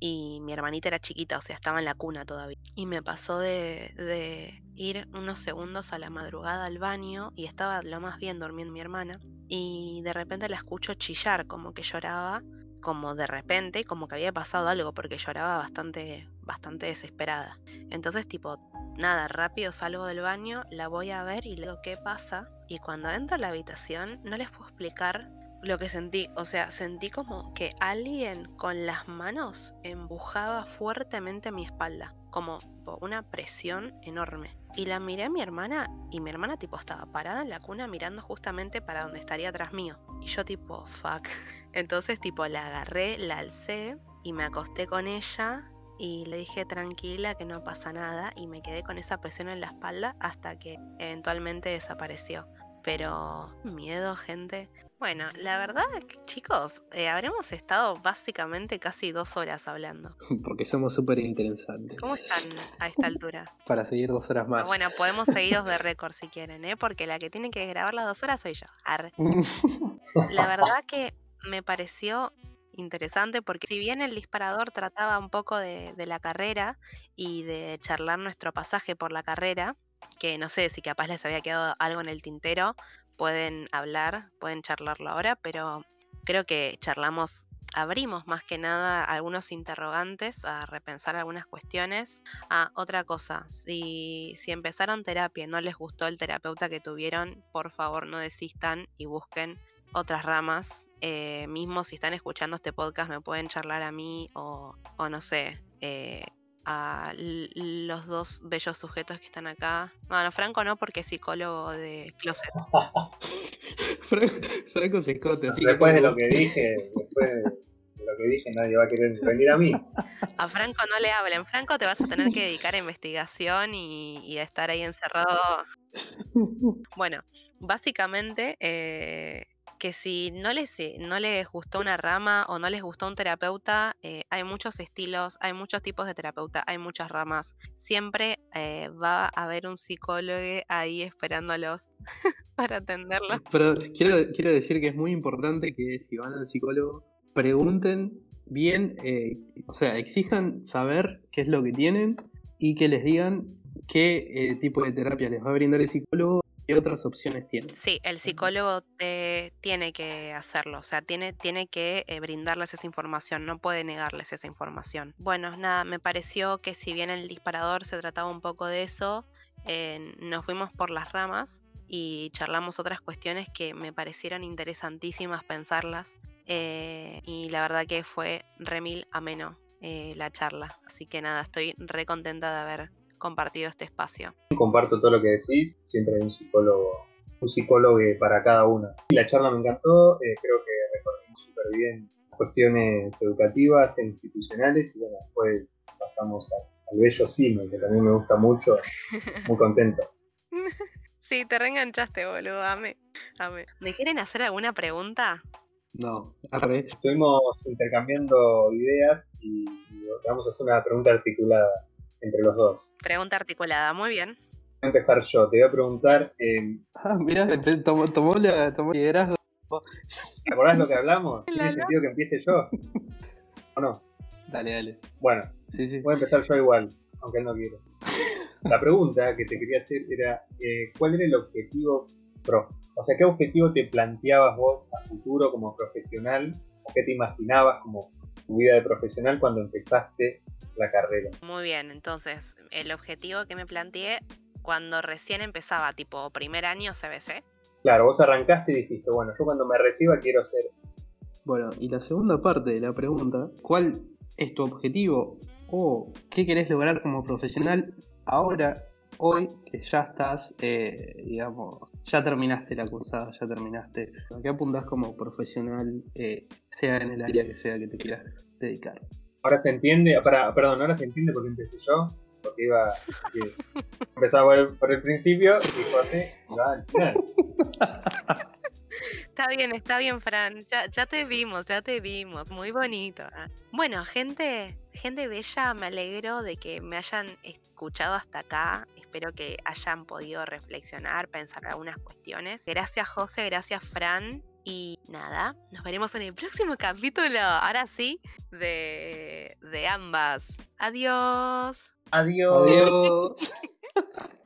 S2: y mi hermanita era chiquita, o sea, estaba en la cuna todavía. Y me pasó de, de, ir unos segundos a la madrugada al baño y estaba lo más bien durmiendo mi hermana y de repente la escucho chillar, como que lloraba, como de repente, como que había pasado algo porque lloraba bastante, bastante desesperada. Entonces, tipo, nada, rápido salgo del baño, la voy a ver y le digo qué pasa. Y cuando entro a la habitación, no les puedo explicar lo que sentí. O sea, sentí como que alguien con las manos embujaba fuertemente mi espalda. Como una presión enorme. Y la miré a mi hermana y mi hermana tipo estaba parada en la cuna mirando justamente para donde estaría atrás mío. Y yo tipo, fuck. *laughs* Entonces tipo la agarré, la alcé y me acosté con ella y le dije tranquila que no pasa nada y me quedé con esa presión en la espalda hasta que eventualmente desapareció. Pero miedo, gente. Bueno, la verdad, chicos, eh, habremos estado básicamente casi dos horas hablando. *laughs*
S3: Porque somos súper interesantes.
S2: ¿Cómo están a esta altura? *laughs*
S3: Para seguir dos horas más.
S2: Bueno, podemos seguiros de *laughs* récord si quieren, ¿eh? Porque la que tiene que grabar las dos horas soy yo. la verdad que me pareció interesante porque si bien el disparador trataba un poco de, la carrera y de charlar nuestro pasaje por la carrera, que no sé si capaz les había quedado algo en el tintero, pueden hablar, pueden charlarlo ahora, pero creo que charlamos, abrimos más que nada algunos interrogantes a repensar algunas cuestiones. Ah, otra cosa, si, si empezaron terapia y no les gustó el terapeuta que tuvieron, por favor no desistan y busquen otras ramas. Eh, mismo si están escuchando este podcast me pueden charlar a mí o, o no sé, eh, a los dos bellos sujetos que están acá. Bueno, Franco no, porque es psicólogo de closet. *laughs*
S3: Franco es escote, así
S4: Después de lo que dije, después de lo que dije, nadie va a querer venir a mí.
S2: A Franco no le hablen. Franco te vas a tener que dedicar a investigación y, y a estar ahí encerrado. *laughs* Bueno, básicamente eh, que si no les, eh, no les gustó una rama o no les gustó un terapeuta, eh, hay muchos estilos, hay muchos tipos de terapeuta, hay muchas ramas. Siempre eh, va a haber un psicólogo ahí esperándolos *laughs* para atenderlos.
S3: Pero quiero, quiero decir que es muy importante que si van al psicólogo, pregunten bien, o sea, exijan saber qué es lo que tienen y que les digan qué tipo de terapia les va a brindar el psicólogo ¿Qué otras opciones tiene?
S2: Sí, el psicólogo tiene que hacerlo, o sea, tiene, tiene que eh, brindarles esa información, no puede negarles esa información. Bueno, nada, me pareció que si bien el disparador se trataba un poco de eso, eh, nos fuimos por las ramas y charlamos otras cuestiones que me parecieron interesantísimas pensarlas. Eh, y la verdad que fue remil ameno la charla. Así que nada, estoy re contenta de haber compartido este espacio.
S4: Comparto todo lo que decís, siempre hay un psicólogo, un psicólogo para cada uno. La charla me encantó, eh, creo que recorrimos súper bien cuestiones educativas e institucionales y bueno, después pasamos al bello cine, que también me gusta mucho, *laughs* muy contento.
S2: Sí, te reenganchaste, boludo, amé, amé. ¿Me quieren hacer alguna pregunta?
S3: No,
S4: ver. Estuvimos intercambiando ideas y vamos a hacer una pregunta articulada entre los dos.
S2: Pregunta articulada, muy bien.
S4: Voy a empezar yo, te voy a preguntar. Eh...
S3: Ah, mira, tomó, tomó, tomó liderazgo.
S4: ¿Te acordás lo que hablamos? ¿Tiene sentido que empiece yo? ¿O no?
S3: Dale, dale.
S4: Bueno,
S3: sí, sí.
S4: voy a empezar yo igual, aunque él no quiera. La pregunta que te quería hacer era: eh, ¿cuál era el objetivo pro? O sea, ¿qué objetivo te planteabas vos a futuro como profesional? ¿O qué te imaginabas como tu vida de profesional cuando empezaste la carrera.
S2: Muy bien, entonces el objetivo que me planteé cuando recién empezaba, tipo primer año CBC.
S4: Claro, vos arrancaste y dijiste, bueno, yo cuando me reciba quiero ser...
S3: Bueno, y la segunda parte de la pregunta, ¿cuál es tu objetivo o qué querés lograr como profesional ahora, hoy, que ya estás, eh, digamos, ya terminaste la cursada, ya terminaste? ¿A qué apuntás como profesional, eh, sea en el área que sea que te quieras dedicar?
S4: Ahora se entiende, para, perdón, ahora se entiende por qué empecé yo, porque iba, empezaba por el, principio y fue así, va al final. *laughs*
S2: Está bien, está bien, Fran. Ya, ya te vimos, ya te vimos. Muy bonito. ¿ah? Bueno, gente, gente bella, me alegro de que me hayan escuchado hasta acá. Espero que hayan podido reflexionar, pensar algunas cuestiones. Gracias, José, gracias, Fran. Y nada, nos veremos en el próximo capítulo, ahora sí, de, de ambas. Adiós.
S4: Adiós.
S3: Adiós. *laughs*